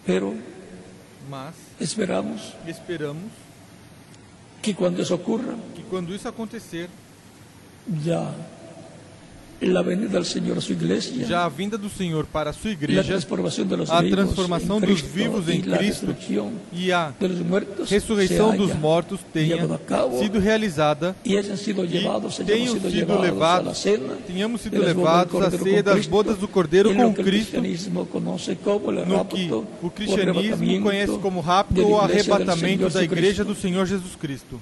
Pero Mas esperamos esperamos que cuando eso ocurra, que quando isso acontecer, ya la venida del Señor a su iglesia, já a vinda do Senhor para a sua la igreja transformación de los a transformação dos vivos em Cristo e a ressurreição dos mortos tenha sido realizada e tenham sido levados, tenhamos sido levados à ceia das bodas do Cordeiro com Cristo, no que o cristianismo conhece como rápido ou arrebatamento da igreja do Senhor Jesus Cristo.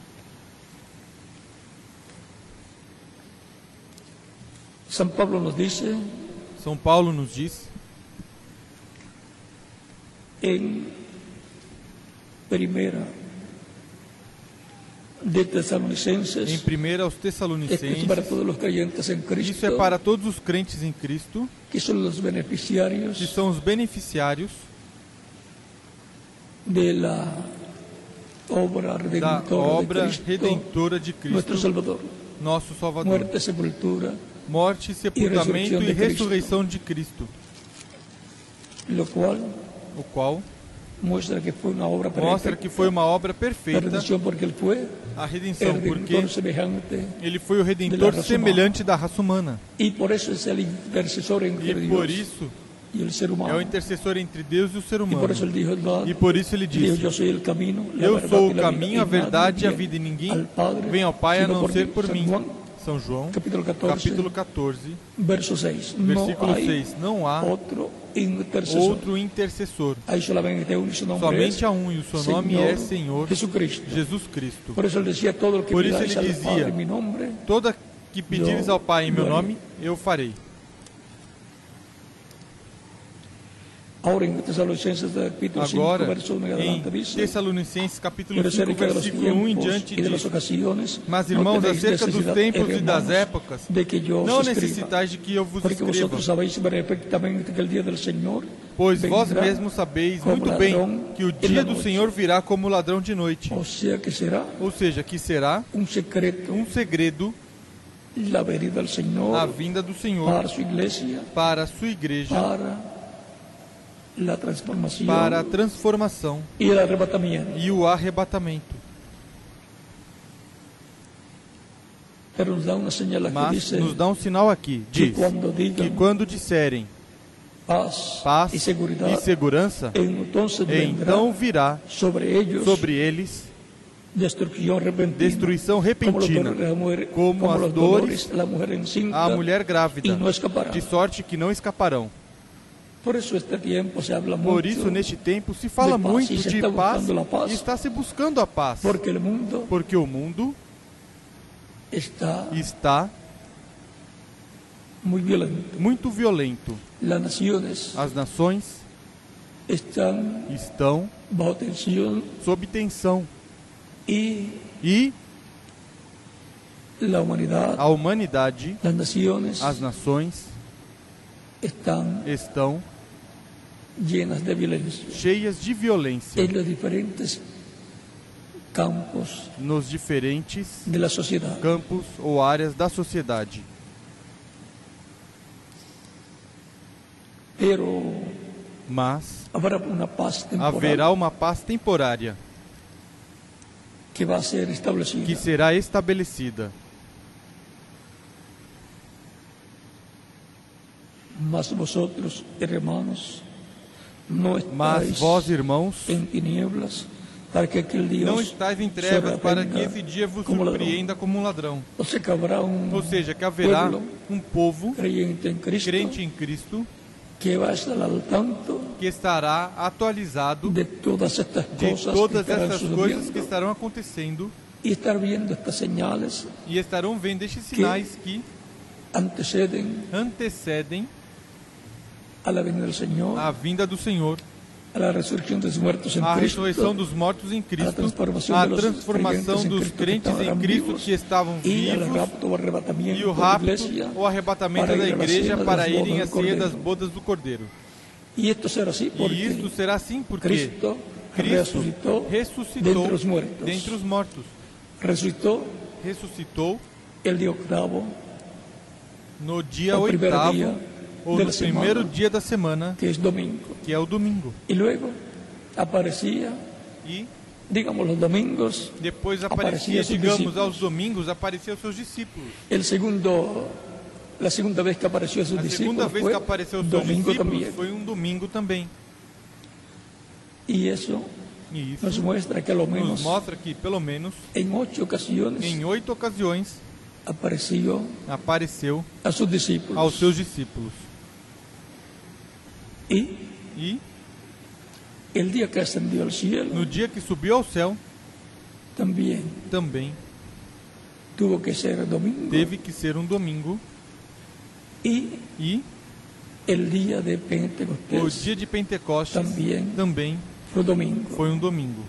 San Pablo nos dice São Paulo nos diz en primera de Tesalonicenses, em 1 aos Tessalonicenses, para todos los creyentes en Cristo, isso é para todos os crentes em Cristo, que son los beneficiarios que são os beneficiários de la obra da redentora obra de Cristo, redentora de Cristo, Salvador. nosso Salvador. Muerte, sepultura, Morte, sepultamento e Cristo. ressurreição de Cristo, lo cual o qual muestra que fue una obra mostra perfecta. que foi uma obra perfeita redención porque Él fue a redenção, porque ele foi o de redentor semelhante da raça humana. y por eso es el intercesor entre E por isso é o intercessor entre Deus e o ser humano. E por isso ele la Eu sou o caminho, a verdade e a vida, e ninguém vem ao Pai a não ser por mim. São João, capítulo 14, capítulo 14, verso 6. versículo hay 6. Não há outro intercessor. Su nombre Somente há um e o seu nome Señor é Senhor Jesucristo. Jesus Cristo. Por eso él decía todo que Por isso ele dizia, Padre nombre. Toda que pedires ao Pai em meu nome, eu farei. Ahora en Tesalonicenses del capítulo 5, Agora, verso 1 en em Tessalonicenses capítulo pero 5, acerca de los versículo 1 em diante diz Mas irmãos, acerca dos tempos e das épocas, não necessitais de que eu vos escreva, pois vós mesmos sabeis muito bem que o dia do. Senhor virá como ladrão de noite. Ou seja, que será um segredo a vinda do Senhor para a sua igreja, para la transformación para a transformação y el arrebatamiento. e o arrebatamento. Pero nos da una señal que Mas dice nos dá um sinal aqui, que diz cuando que quando disserem paz, paz seguridad, e segurança, então virá sobre ellos sobre eles destrucción repentina, destruição repentina, como como as dores encinta, a mulher grávida, de sorte que não escaparão. Por isso, neste tempo, se fala muito de paz e está se buscando a paz. porque o mundo está muito violento. As nações estão sob tensão. E a humanidade, as nações, estão cheias de violência campos nos diferentes de la sociedad. campos ou áreas da sociedade. Pero Mas haverá uma paz temporária que ser que será estabelecida. Mas vosotros, hermanos, no Mas vós, irmãos, en tinieblas para que aquel día não estáis em trevas para que esse dia vos como ladrão. surpreenda como um ladrão. Que un Ou seja, que haverá um povo creyente en Cristo crente em Cristo que estar al tanto que estará atualizado de todas estas de cosas que todas essas coisas que estarão acontecendo y estar viendo estas señales e estarão vendo estes sinais que anteceden antecedem a la venida del Señor, a vinda do Senhor, a resurrección de los muertos en a Cristo, ressurreição dos mortos em Cristo, transformação a transformação creyentes em dos Cristo crentes em Cristo que estavam vivos e o rapto, iglesia o arrebatamento da a igreja para irem à ceia das bodas do Cordeiro. Y esto será E porque isto será assim porque Cristo, Cristo resucitó, ressuscitou dentre os muertos. dentre os mortos. resucitó Ressuscitou el día octavo, no dia oitavo da no semana. primeiro dia da semana, que es domingo. que é o domingo. Y luego aparecía, E digamos los domingos, depois Aparecia aparecia, seus digamos, discípulos. aos domingos, aparecia aos seus discípulos. el segundo, la segunda vez que apareció a sus A segunda discípulos vez que apareceu seus domingo discípulos foi um domingo também. E nos isso muestra que a lo nos menos mostra que, pelo menos, en ocho ocasiones em oito ocasiões, apareceu a sus discípulos. aos seus discípulos. Y E el día que ascendió al cielo no dia que subiu ao céu, también também tuvo que ser domingo. teve que ser um domingo. Y E el día de o Pentecostés dia de Pentecostes Também. também fue domingo. foi um domingo.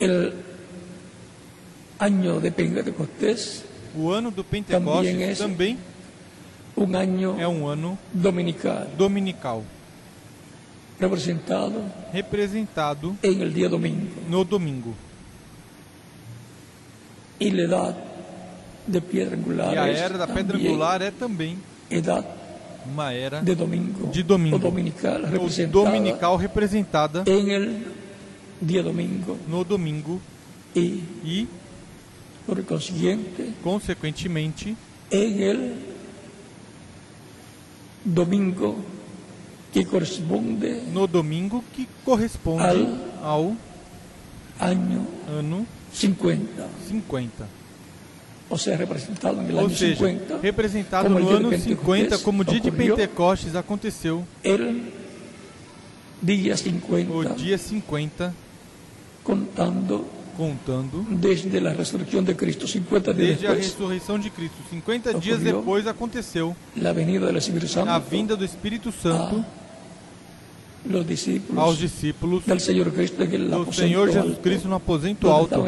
El año de Pentecostés, O ano do Também Pentecostes esse. também un año é um ano dominical, dominical, representado representado en el día domingo. no domingo. Y la edad de piedra angular E a era da pedra angular é também edad uma era de domingo, de domingo. o dominical, representada dominical representada en el día domingo no domingo y e, por consiguiente consequentemente, en el domingo que corresponde no domingo que corresponde Al- ao año ano 50. 50. o sea, representado Ou año seja, 50, representado no ano Pentecostés 50 como dia de Pentecostes aconteceu, el día 50, o dia 50, contando contando desde la resurrección de Cristo, 50 días desde a después, ressurreição de Cristo. 50 dias depois aconteceu la venida del Espíritu Santo a vinda do Espírito Santo a los discípulos aos discípulos del Señor Cristo do Senhor Jesus Cristo no aposento alto,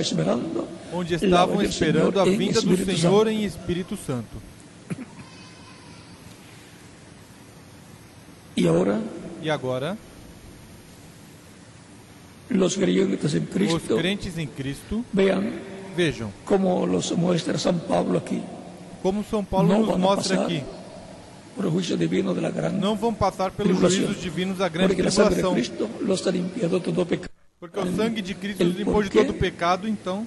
onde estavam esperando a vinda do Senhor em Espírito Santo. E agora, los creyentes en os Cristo crentes em Cristo, vean vejam cómo los muestra San Pablo aquí, como São Paulo Não nos mostra aqui. por juicio divino de la gran Não vão passar pelos juízos divinos da grande porque tribulação. Cristo los ha limpiado todo pecado. Porque o sangue de Cristo nos limpou de todo pecado, então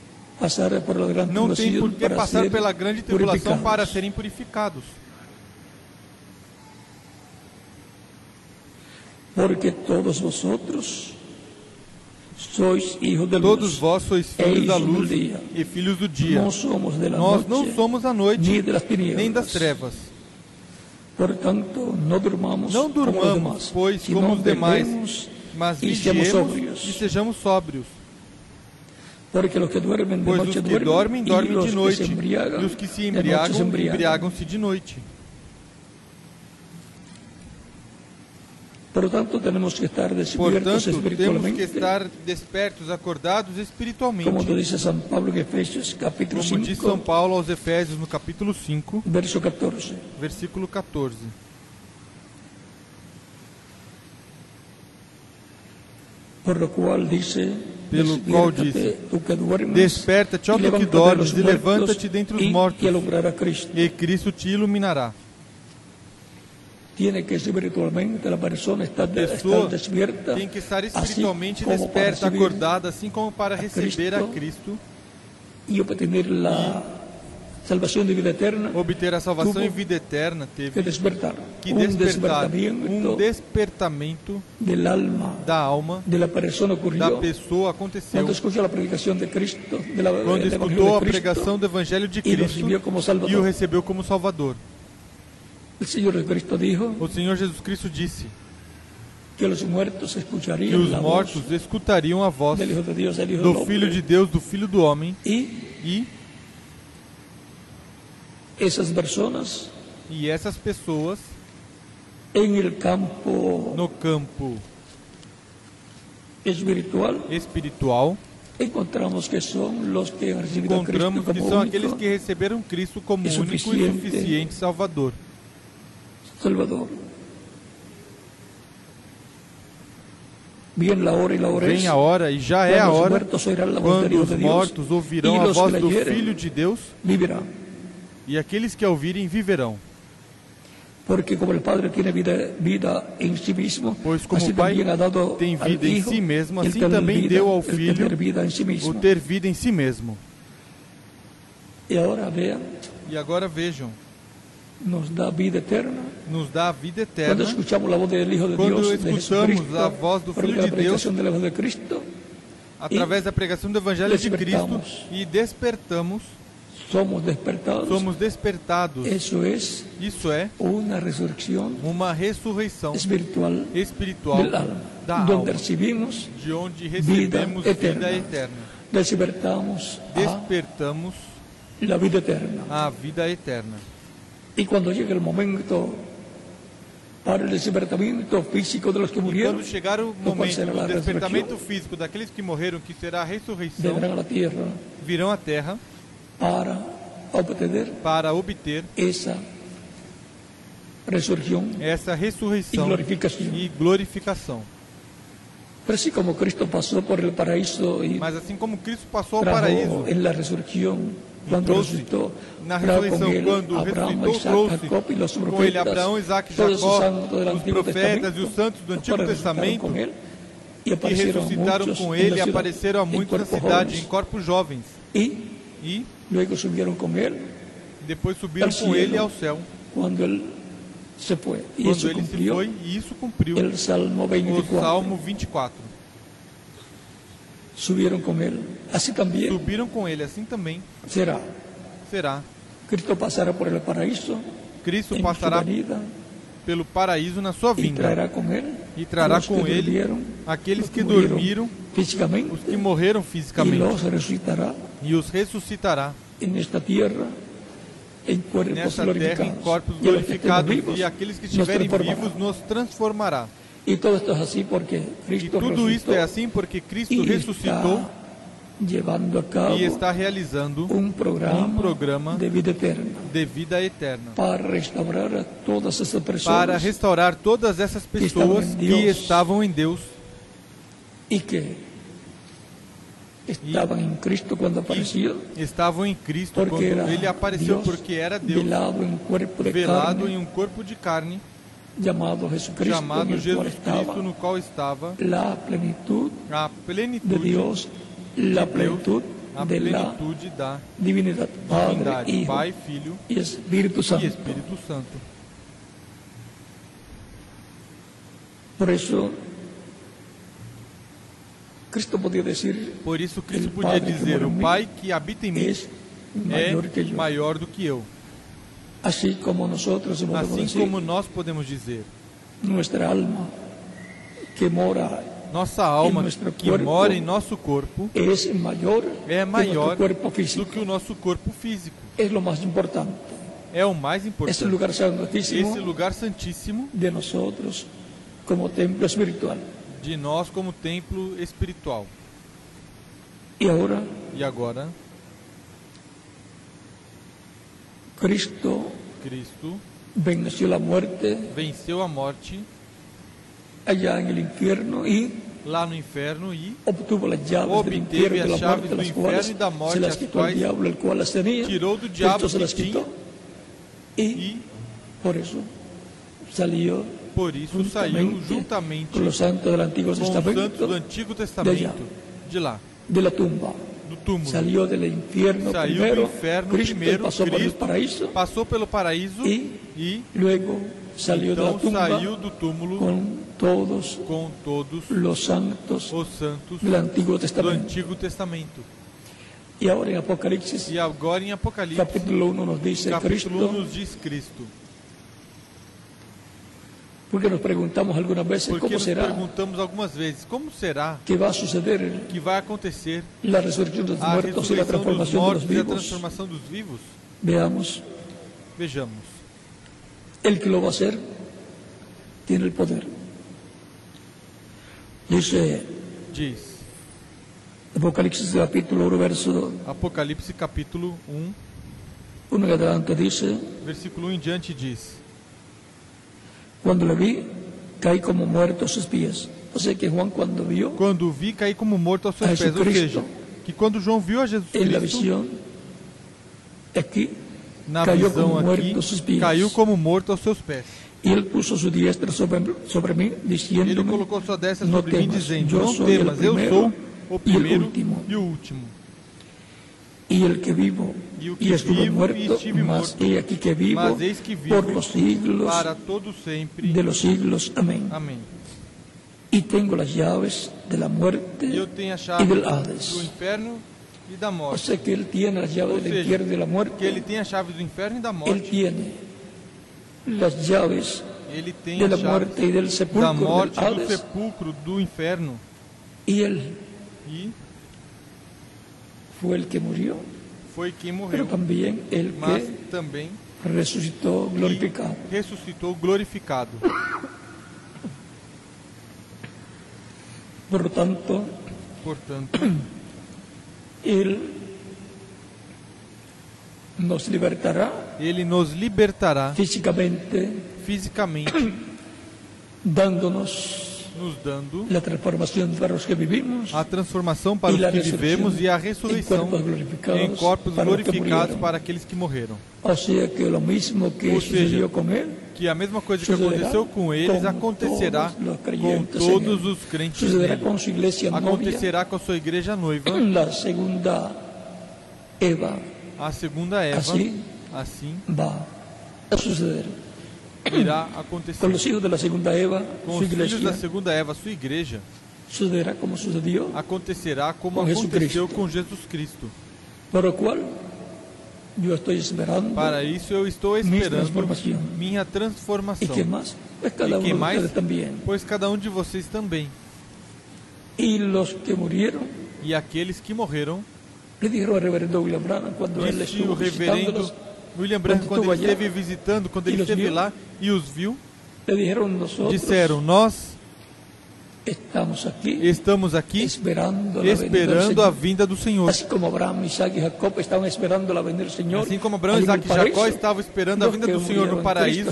não tem por que passar pela grande tribulação para serem purificados. Porque todos vosotros sois hijos de Todos luz. vós sois filhos da Eis luz e filhos do dia. No somos de la Nós noche, não somos a noite, las tinieblas. nem das trevas. Por tanto, no durmamos Não como los durmamos, demás, pois, como os demais, Mas vigiemos e sejamos sóbrios. Porque que de Pois os que dormem, dormem los de noite. E os que se embriagam, embriagam-se de noite. Por lo tanto, tenemos que estar despiertos Portanto, temos espiritualmente, que estar despertos, acordados espiritualmente. como lo dice San Pablo en Efesios capítulo Como diz São 5, Paulo aos Efésios no capítulo 5, verso 14. versículo 14. Por lo cual dice, Pelo qual duermes, Desperta-te, ó tu que dormes, e levanta-te dentre os mortos, e Cristo te iluminará. Tiene que espiritualmente la persona pessoa estar despierta, Tem que estar espiritualmente para desperta, acordada, assim como para receber a Cristo. Y obtener la salvación de vida eterna, obter a salvação e vida eterna, que teve despertar. que despertar um despertamento alma, da alma, de la persona da pessoa aconteceu cuando escuchó la predicación de Cristo, de la, quando escutou a pregação do Evangelho de Cristo e o recebeu como Salvador. El Señor Jesucristo dijo O Senhor Jesus Cristo disse que los muertos que escucharían os la mortos voz escutariam a voz del Hijo de Dios, el Hijo del do Hombre. Filho de Deus, do Filho do Homem, Y e, esas personas e essas pessoas campo no campo espiritual espiritual encontramos que son los que a Cristo que são único aqueles que receberam Cristo como e único e suficiente Salvador. Salvador. Vem a hora e já é a hora quando os mortos ouvirão a voz do Filho de Deus e aqueles que a ouvirem viverão. Porque como el Padre tiene vida, vida en sí mismo, Pois como así o Pai tem vida em si mesmo, assim também deu ao Filho. O ter vida em si mesmo. E agora vejam, nos da vida eterna. nos dá a vida eterna escuchamos la voz del Hijo de escuchamos Jesucristo, a voz do Filho de Evangelio de Cristo, através da pregação do Evangelho de Cristo e despertamos, somos despertados. somos despertados. Eso es Isso é una resurrección uma ressurreição espiritual espiritual alma, da alma, recibimos, de onde recebemos Vida vida eterna. eterna. despertamos a Despertamos la vida eterna. a vida eterna. Y cuando llegue el momento para el despertamiento físico de los que E murieron, quando chegar o momento do despertamento físico daqueles que morreram, que será a ressurreição, vendrán a la tierra virão à terra para obtener para obter esa resurrección essa y ressurreição glorificación. e glorificação. Pero así como Cristo pasó por el paraíso y Mas assim como Cristo passou ao paraíso, en la resurrección, cuando trouxe resucitó, na ressurreição, quando Abraham, ressuscitou, Isaac, trouxe Jacob los com ele profetas, Abraão, Isaac, Jacó, os profetas e os santos do Antigo Testamento y que aparecieron ressuscitaram muchos com ele e apareceram a muitos na cidade, em jóvenes. corpos jovens. E luego subieron con él depois subiram com ele ao céu. cuando él se fue. Y Quando eso ele se cumplió foi, e isso cumpriu o 24. Salmo 24. Subieron con él. Así también Subiram com ele, assim também será será. Cristo pasará por el paraíso Cristo en su passará venida pelo paraíso na sua vinda traerá con él e trará que com ele durmieron, aqueles que dormiram, físicamente os que morreram fisicamente, e os ressuscitará tierra en cuerpos nesta terra em corpos Y a los que estemos glorificados, e aqueles que estiverem vivos nos transformará. Y todo esto es así porque E Cristo tudo isso resucitó é assim porque Cristo ressuscitou está llevando a cabo e está realizando un programa, un programa de vida eterna de vida eterna para restaurar todas essas para pessoas restaurar todas essas pessoas estavam em que Deus. estavam em Deus y que estaban en Cristo cuando apareció, estavam em Cristo porque quando ele apareceu Dios porque era Deus velado en cuerpo de velado carne, em um corpo de carne llamado Jesucristo, chamado Jesus Cristo no qual estava la plenitud a de plenitude Dios, la de Deus, plenitud a de la plenitude da divinidad, Padre, divindade, Hijo Pai, Filho e Santo. Espírito Santo. Por eso, Cristo podía decir, Por isso Cristo podia dizer: O Pai que habita em mim é mayor que maior do que eu. Así como nosotros podemos Assim decir, como nós podemos dizer, nuestra alma que mora nossa alma que mora em nosso corpo é maior nuestro cuerpo do que o nosso corpo físico. Es lo más importante. É o mais importante. lugar santísimo Esse lugar santíssimo de nosotros como templo espiritual. de nós como templo espiritual. Y ahora E agora, Cristo. Cristo. Venció la muerte. Venceu a morte. Allá en el infierno y lá no inferno e obtuvo as chaves do inferno cuales y da morte, as quais diablo, las tenía. tirou do diabo Cristo se tinha Y e por eso salió por isso saiu juntamente com os santos do Antigo Testamento de lá, de la tumba. Do túmulo. Salió del infierno Saiu do primero, inferno Cristo primeiro, el Cristo paraíso passou pelo paraíso e luego salió de la então tumba saiu do túmulo con todos com todos los santos os santos del Antiguo do. Antigo Testamento. Y ahora en Apocalipsis E agora em Apocalipse, capítulo 1 nos 1 Cristo, nos diz Cristo. Porque nos preguntamos algunas veces Porque nos será perguntamos algumas vezes, como será que va a suceder que vai acontecer a ressurreição dos mortos e a vivos. transformação dos vivos? Veamos, Vejamos. el que lo va a hacer tiene el poder. Dice Diz Apocalipsis capítulo 1, verso Apocalipse capítulo 1, 1 en adelante, dice, versículo 1 em diante diz: cuando le vi, caí como muerto a sus pies. O sea que Juan cuando vio Quando o vi caí como morto aos seus pés, ou seja, que quando João viu a Jesus Cristo visión, aquí, na cayó visão como aqui, muerto aos seus pies. caiu como morto aos seus pés. y él puso su diestra sobre, sobre mí, Ele diciéndome, colocou sua destra sobre mim, dizendo: Não temas, eu sou o primeiro último. e o último. y el que vivo Y el que y estuve vivo muerto, y estive mas muerto, he aquí que vivo Mas eis que vivo por los siglos para todo sempre. de los siglos. Amén. Amém. Y tengo las llaves de la muerte E eu tenho a y chave del do Hades. inferno e da O morte. sea que él tiene las llaves Ou del seja, infierno y de la que muerte. ele tem a chave do inferno e da Él morte. tiene las llaves Ele tem de a la chave muerte y del da sepulcro del morte, do Hades. sepulcro, do inferno. Y él E fue el que murió, foi quem morreu, también el mas que também resucitó glorificado. ressuscitou glorificado. Por lo tanto, Portanto, Él nos libertará ele nos libertará físicamente, fisicamente, dándonos nos dando a transformação para os que vivemos e a ressurreição em corpos glorificados para aqueles que morreram. Ou seja, Que a mesma coisa que aconteceu com eles acontecerá com todos os crentes nele. Acontecerá com a sua igreja noiva, la segunda Eva. a segunda Eva, Assim assim va a suceder. Irá Con acontecer. los hijos de la segunda Eva, Com su os filhos da segunda Eva, sua igreja, sucederá como sucedió, acontecerá como Com aconteceu Jesucristo. com Jesus Cristo. por lo cual Yo estoy esperando. Para isso eu estou esperando minha ¿Y transformação. qué más? Pues cada ¿Y qué uno de más? ustedes también. Pois cada um de vocês também. Y los que murieron, E aqueles que morreram, le dijeron al reverendo William Branham cuando él disse estuvo o visitándolos, William Branham quando quando ele allá, esteve visitando, quando e ele esteve viu, lá e os viu, nosotros disseram: Nós estamos aquí estamos aqui esperando esperando a vinda do Senhor. Así como Abraham, Isaac y Jacob estaban esperando la venida del Señor. Assim como Abraão, Isaac e Jacó estavam esperando a vinda do Senhor no paraíso,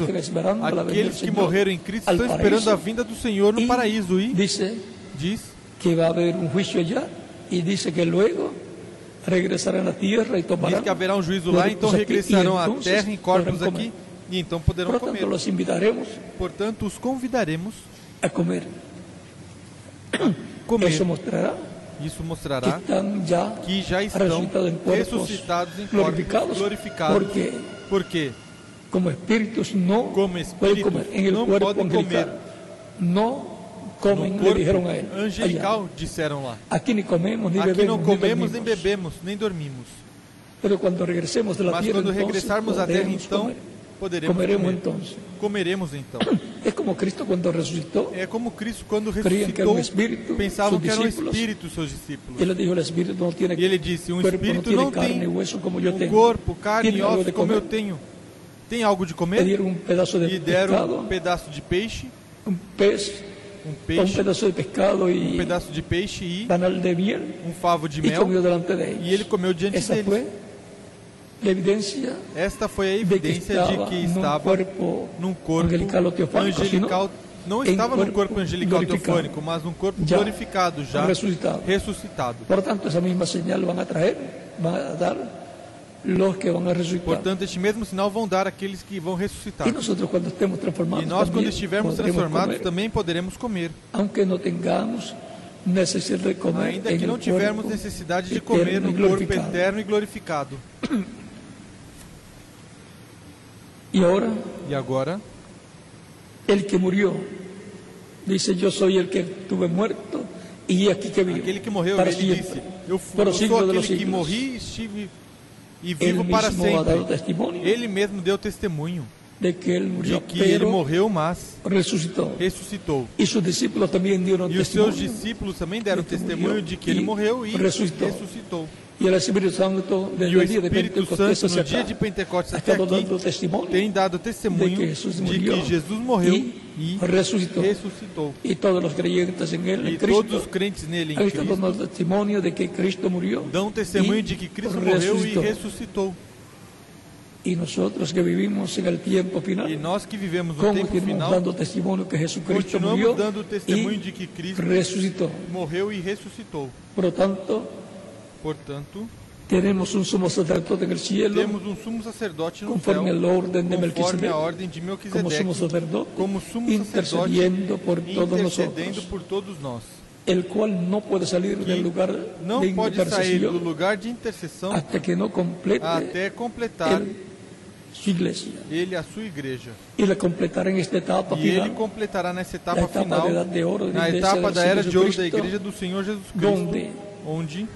aqueles que morreram em Cristo estão esperando a vinda do Senhor no paraíso. E diz que va a haber un juicio allá y dice que luego regresarán a la tierra y diz que haverá um juízo lá, então regressarão e à terra em corpos aqui e então poderão Por lo tanto, comer. los invitaremos Portanto, os convidaremos a comer. comer. Eso mostrará Isso mostrará que já estão ressuscitados em corpos glorificados, porque Porque como espíritus no Como pueden espíritus comer pueden angelical. comer. No corpo dijeron a allá. angelical, disseram lá. Aquí ni comemos Aqui bebemos não ni comemos, nem bebemos, nem dormimos. Mas quando regressarmos à terra, então, poderemos comeremos comer. entonces. Comeremos então. Es como Cristo cuando resucitó. É como Cristo, quando Creían que era ressuscitou, um espírito, pensavam que era um espírito, seus discípulos. Él le dijo, el espíritu no tiene E ele disse: Um espírito não carne tem y hueso como yo um tengo. corpo, carne e de como eu tenho. Tem algo de comer? E deram um pedaço de peixe, un pez, um peixe, pedazo de pescado um y pedaço de peixe e panal de miel um favo de mel. E ele comeu diante Esa deles. evidencia Esta foi a de que evidência de que estava num corpo angelical. Não estava num corpo angelical teofânico, mas num corpo Já glorificado, já ressuscitado. Por tanto, esa misma señal a traer, van a dar los que van a resucitar. Portanto, este mesmo sinal vão dar aqueles que vão ressuscitar. nosotros cuando estemos transformados, E nós, quando estivermos transformados, comer, também poderemos comer. aunque no tengamos necesidad de comer Ainda que não tivermos necessidade de comer no corpo eterno e glorificado. Y ahora, E agora, el que murió, dice, yo soy el que estuve muerto y aquí que vivo. aquele que morreu, ele disse: Eu, fui, eu sou aquele que morri, estive e vivo para sempre. Ele mesmo deu testemunho de que de murió, que ele morreu, mas resucitó. ressuscitou. Y sus discípulos también dieron E os seus discípulos também deram testemunho morreu de que ele e morreu e ressuscitou. ressuscitou. Y el Espíritu Santo, E o el día de Espírito Pentecostés Santo, no dia de Pentecostes até aqui, tem dado de testemunho que Jesús de murió que Jesus morreu y e resucitó. ressuscitou. Y todos los creyentes en él, en E todos Cristo, os crentes nele em Cristo dando testimonio de que Cristo murió dão testemunho de que Cristo morreu e ressuscitou. Y nosotros que vivimos en el tiempo final, E nós que vivemos no tempo final, dando testimonio que Jesucristo murió continuamos dando testemunho de que Cristo resucitó. morreu e ressuscitou. Por lo tanto, Portanto, tenemos un sumo sacerdote el cielo, temos um sumo sacerdote no conforme céu, al orden de conforme a ordem de como Melquisedeque, sumo sacerdote, como sumo sacerdote, intercediendo por todos intercedendo por todos nós. el cual no puede salir del lugar Não de pode sair do lugar de intercessão hasta que no complete até completar él su iglesia. ele a sua igreja. La completará en esta etapa E ele final, completará nessa etapa etapa final, de de la na etapa da era de ouro da igreja do Senhor Jesus Cristo, donde onde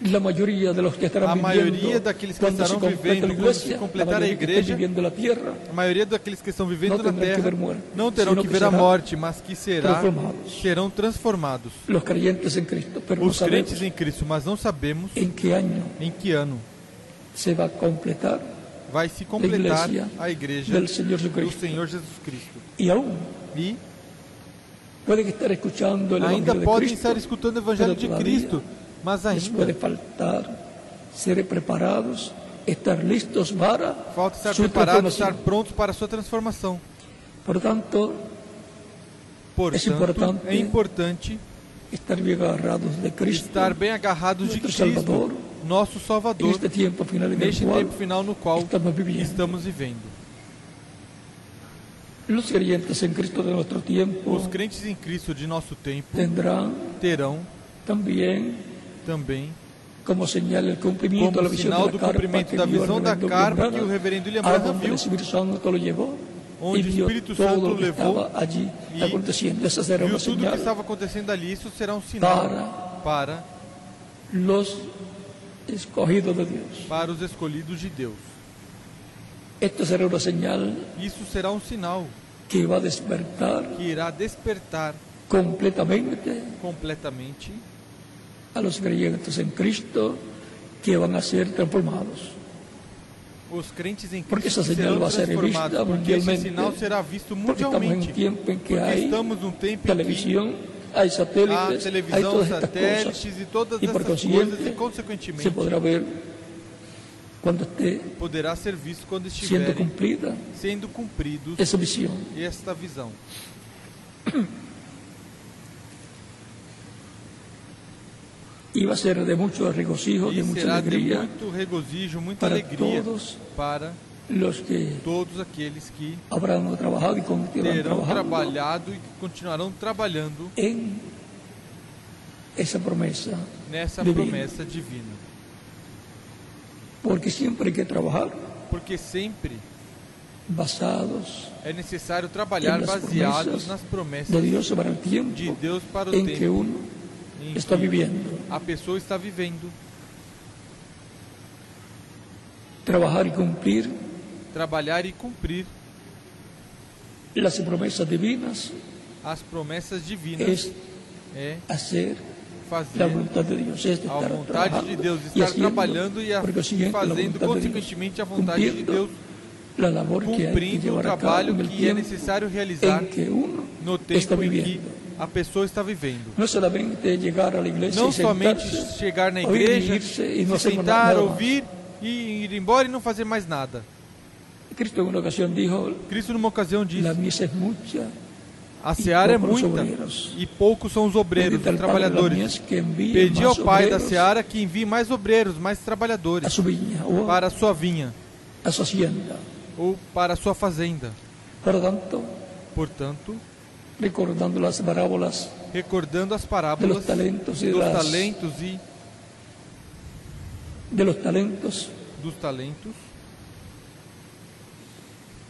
la mayoría de los que estarán A maioria daqueles que estarão vivendo, quando se completar a que igreja, a maioria daqueles que estão vivendo na que terra não terão que que ver a morte, mas que será, serão transformados. los creyentes en Cristo, pero no Os crentes em Cristo, mas não sabemos en qué año em que ano se va a completar vai se completar a igreja del Señor do. Senhor Jesus Cristo. E ainda podem estar escutando o Evangelho de Cristo, mas ainda faltar ser preparados, estar listos para falta estar preparados, estar prontos para a sua transformação. Por tanto, Portanto, importante é importante estar bien agarrados de Cristo estar bem agarrados de Cristo, Salvador, nosso Salvador, este tiempo final neste tempo final no qual estamos viviendo. estamos vivendo. Los creyentes en Cristo de nuestro tiempo Os crentes em Cristo de nosso tempo terão también também, como sinal do carpa cumprimento que da vio el visão da carpa que o reverendo William Branham viu, onde o Espírito Santo que levou allí e viu tudo o que estava acontecendo ali. Isso será um sinal para los escogidos de Dios. para os escolhidos de Deus. Isso será um sinal que va a despertar que irá despertar completamente completamente a los creyentes en Cristo que van a ser transformados. os crentes em Porque Cristo essa que señal serão vai ser vista porque mundialmente, sinal será visto Porque mundialmente. Porque estamos num tempo em que televisión, hay há satélites, hay televisão, todas estas cosas. e todas Y por essas coisas e se podrá ver cuando esté poderá ser visto quando siendo estiverem cumplida sendo cumpridos esa visión. esta visão. Va a ser de mucho regocijo, de E mucha será de muito regozijo, muita para alegria todos para los que todos aqueles que habrán trabajado y terão trabajando trabalhado e que continuarão trabalhando en esa promesa. nessa Divina. promessa divina. Porque siempre hay que trabajar Porque sempre basados é necessário trabalhar baseados nas promessas de Dios para el tiempo de Deus para o que tempo uno em está que viviendo. A pessoa está vivendo. Trabajar y cumplir Trabalhar e cumprir las promesas divinas as promessas divinas é la fazer voluntad de Dios, es a estar vontade trabajando de Deus, estar haciendo, trabalhando e a- la fazendo de consequentemente a vontade de Deus, cumprindo o a trabalho que é necessário realizar que no está tempo em que. A pessoa está vivendo. Não somente chegar na igreja, se sentar, ouvir e ir embora e não fazer mais nada. Cristo numa ocasião disse: A seara é muita e poucos são os obreiros, os trabalhadores. Pedi ao Pai da seara que envie mais obreiros, mais trabalhadores para a sua vinha ou para a sua fazenda. Por lo tanto, Portanto, recordando las parábolas recordando as parábolas los talentos y de dos las- talentos e de los talentos, dos talentos,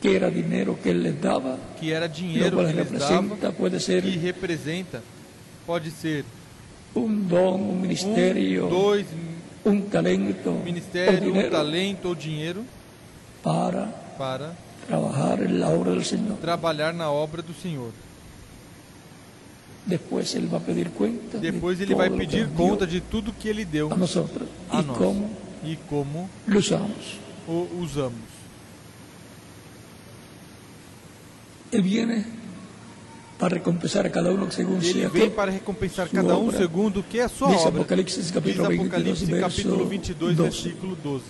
que era dinero que él les daba, que era dinheiro cual que lhes dava, representa, puede ser que representa, pode ser un don, un ministerio, um, dois un talento ministério, um dinero talento ou dinheiro para para trabajar en la obra del Señor. trabalhar na obra do Senhor. Después él va a pedir cuenta Depois de ele vai pedir conta de tudo que ele deu a nós e como lo usamos. o usamos. Él viene para recompensar a cada uno según Ele sea vem para recompensar cada um segundo o que é a sua Diz obra. Apocalipse Diz capítulo 22, Apocalipse verso capítulo 22, 12. versículo 12.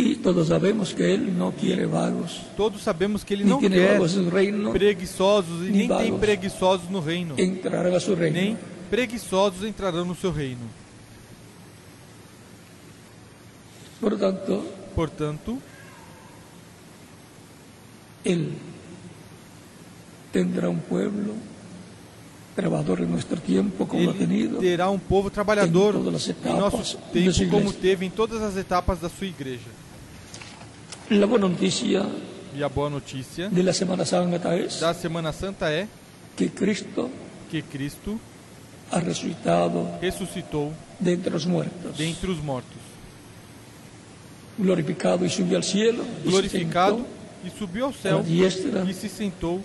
Y todos sabemos que Él no quiere vagos, Todos sabemos que ele não quer reino, preguiçosos e nem tem preguiçosos no reino. entrarán a su reino. Nem preguiçosos entrarão no seu reino. Por lo tanto, Portanto, Él tendrá un pueblo trabajador en nuestro tiempo como ele tenido. terá um povo trabalhador em em nosso tempo, como teve em todas as etapas da sua igreja. La buena noticia E a boa notícia de la Semana Santa es da Semana Santa é que Cristo que Cristo ha resucitado ressuscitou de entre los muertos, dentre os mortos, glorificado al cielo, y se glorificado e subiu ao céu e se sentou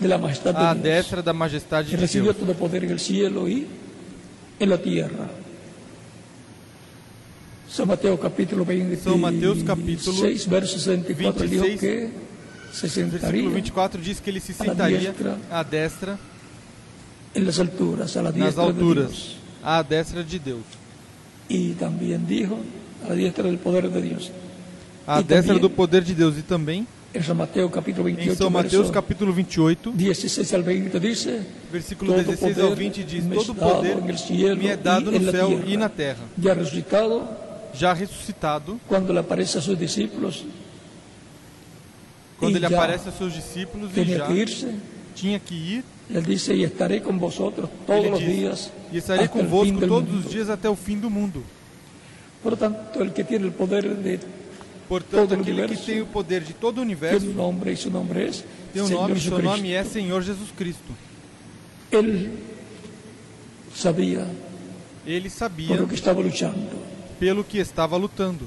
à destra da majestade y de recibió Deus. todo poder en el cielo y en San Mateo capítulo 26, São Mateus capítulo verso 64, dijo 26, que se Versículo 24 diz que ele se à sentaria diestra à destra, en las alturas, nas de alturas, Dios. à destra de Deus. Y también dijo a la diestra del poder de Dios. À E destra também- do poder de Deus. E também, En San Mateo capítulo em 28, São Mateus capítulo 28, 16 al 20 dice, versículo Todo 16 ao poder 20 diz: Todo poder me é dado no céu e na terra. ya resucitado, Já ressuscitado, cuando le aparece a sus discípulos, quando E ele aparece aos seus discípulos e já que irse, tinha que ir, les dice, y estaré con vosotros todos ele diz: días E estarei convosco todos mundo". os dias até o fim do mundo. Por lo tanto, el que tiene el poder de Portanto, Todo o aquele que universo. tem o poder de todo o universo y su nombre es tem um Señor nome, seu nome é Senhor Jesus Cristo. Él sabía Ele por sabia lo que estaba luchando. Pelo que estava lutando.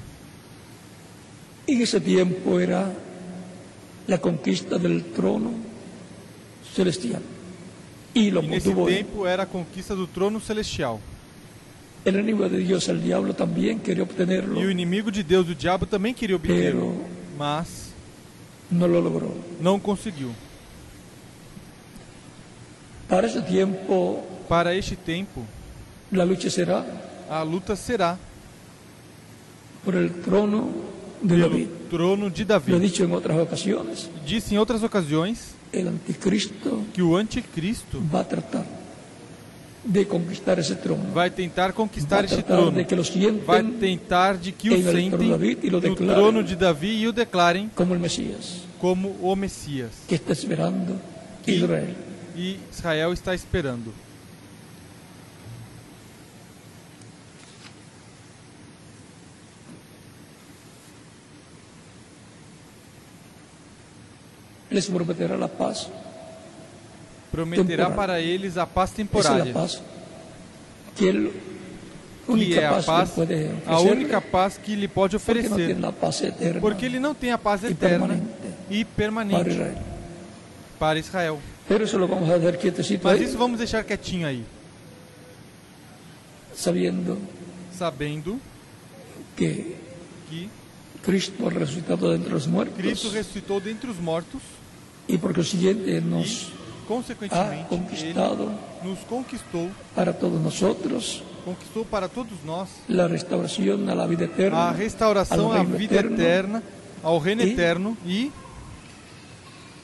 Y en ese tiempo era la conquista del trono celestial. Y lo E nesse tempo era a conquista do trono celestial. El enemigo de Dios, el diablo, también quería obtenerlo, E o inimigo de Deus, o diabo, também queria obtê-lo, mas no lo logró. não conseguiu. Para ese tiempo Para este tempo, la lucha será a luta será por el trono de David. trono de Lo he Davi. dicho en otras ocasiones, Disse em outras ocasiões el anticristo que o anticristo va a tratar de conquistar ese trono. vai tentar conquistar tratar trono. Vai tentar de que o sentem no trono de Davi e o declarem como el Mesías como o Messias. que está esperando Israel. E Israel está esperando. Les prometerá la paz. Prometerá Temporária. para eles a paz Esa es temporária. la paz que él, que é a paz, puede a única paz que lhe pode porque oferecer. paz eterna Porque ele não tem a paz e eterna permanente e para permanente Israel. para Israel. A dejar quietecito Mas isso vamos deixar quietinho aí, sabiendo sabendo que que Cristo ha resucitado de entre los muertos Cristo ressuscitou dentre os mortos y por consiguiente e, nos ha conquistado nos conquistou, para todos nosotros. conquistou para todos nós a la vida eterna, a restauração à vida eterno, eterna, ao reino E- eterno e,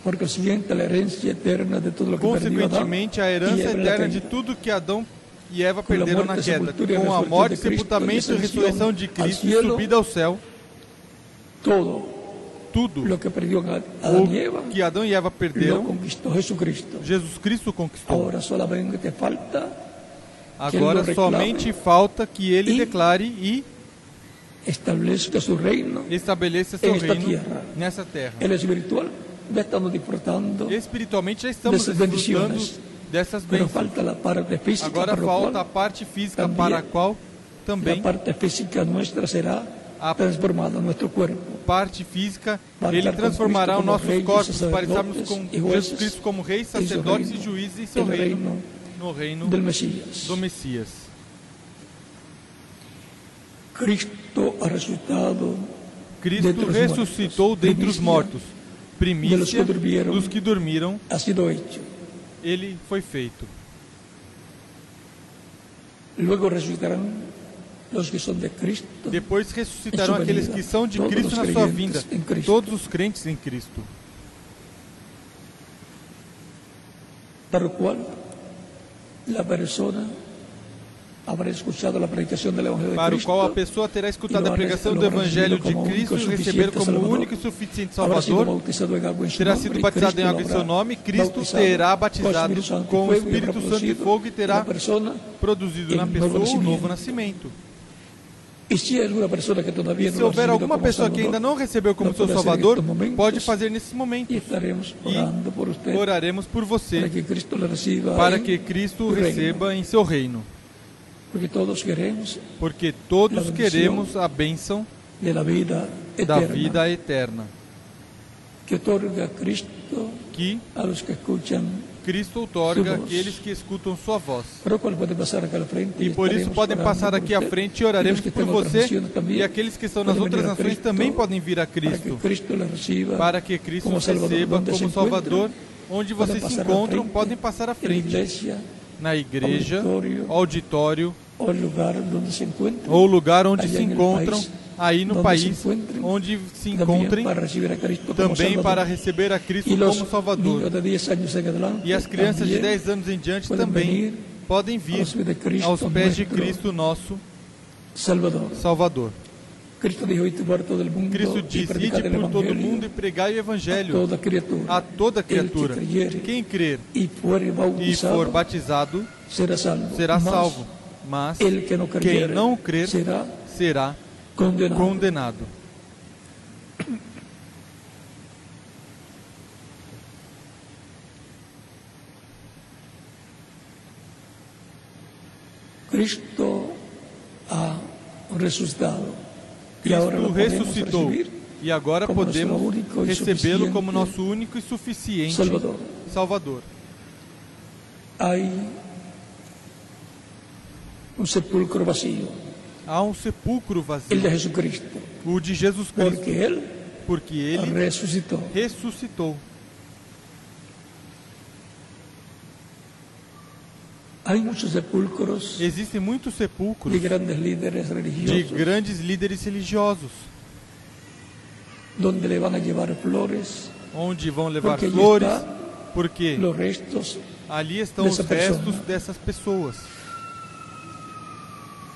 por consiguiente la herencia eterna de todo lo que consequentemente, a y herança eterna de tudo que Adão e Eva a perderam morte, na queda, e com a morte, sepultamento e e ressurreição de Cristo, e cielo, subida ao céu, Todo tudo o que Adão e Eva perderam, conquistó Jesucristo. Jesus Cristo conquistou. Agora somente falta que ele declare e establezca su reino. estabeleça seu reino nessa terra. Espiritualmente já estamos desfrutando dessas bênçãos. Agora falta a parte física para a qual também parte física nuestra será A- transformada en nuestro cuerpo. Parte física ele transformará os nossos corpos para estarmos com Jesus Cristo como reis, sacerdotes e juízes em seu reino, no reino do Messias. Cristo ressuscitou dentre os mortos, primícia dos que dormiram, ele foi feito. Luego resucitarán los que son de Cristo. Depois ressuscitarão aqueles que são de Cristo os na sua vinda, todos os crentes em Cristo. para lo cual la persona habrá escuchado del Evangelio de Para o Cristo, qual a pessoa terá escutado a pregação do Evangelho de Cristo e receber como único e suficiente Salvador, terá sido batizado em água em seu nome, Cristo terá o batizado com o Espírito Santo e fogo e terá produzido na pessoa o nascimento. novo nascimento. Todavía Se houver alguma pessoa que ainda não recebeu como seu Salvador, momentos, pode fazer nesse momento. y estaremos E oraremos por você, para que Cristo receba em seu reino. porque todos queremos a bênção da vida eterna, que otorga Cristo que a los que escuchan, Cristo outorga àqueles que escutam sua voz. E por isso podem passar aqui à frente e oraremos por você. E aqueles que estão nas outras nações também podem vir a Cristo, para que Cristo os receba como Salvador. Onde vocês se encontram, podem passar à frente. Na igreja, auditório, ou lugar onde se encontram, aí no país, onde se encontrem, também para receber a Cristo como Salvador. niños de 10 años en adelante E as crianças de también 10 anos em diante também podem vir aos pés de Cristo nosso Salvador. Cristo disse: Ide por todo Evangelio mundo e pregai o Evangelho a toda criatura. Quem crer e for batizado será salvo. Mas quem não crer será condenado. condenado. Cristo ha ahora Cristo ressuscitou. E agora podemos recebê-lo como nosso único e suficiente Salvador. Salvador. Hay un sepulcro vacío, Há um sepulcro vazio, de Jesucristo, o de Jesus Cristo, porque Él porque ele resucitó. ressuscitou. Hay muchos sepulcros Existem muitos sepulcros de grandes líderes de religiosos grandes líderes religiosos, donde le van a llevar flores, onde vão levar Porque flores, porque los restos, ali estão os restos dessas pessoas.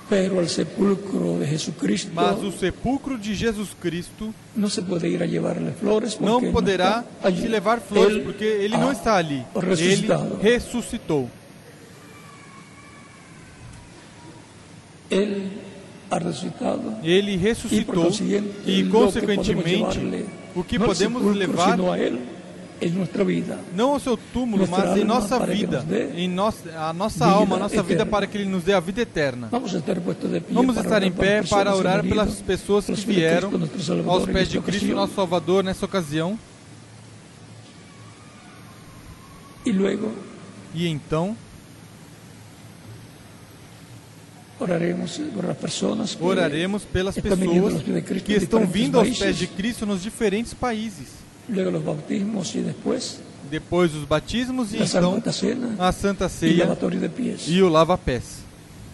Pero al sepulcro de Jesucristo Mas o sepulcro de Jesus Cristo no se a llevarle flores não poderá allí. se levar flores, Él porque ele não está ali. Ele ressuscitou. Ele y por ressuscitou e, podemos consequentemente, o que podemos levar sino a Él en nuestra vida. não ao seu túmulo, mas em nossa vida, em nossa, a nossa alma, a nossa vida para que ele nos dê a vida eterna. Vamos estar em pé para orar pelas pessoas que vieram aos pés de Cristo, nosso Salvador, nessa ocasião. E então oraremos oraremos pelas pessoas que estão vindo aos pés de Cristo nos diferentes países. Luego los bautismos y después Depois os batismos e então Santa Cena a Santa Ceia e o lava-pés.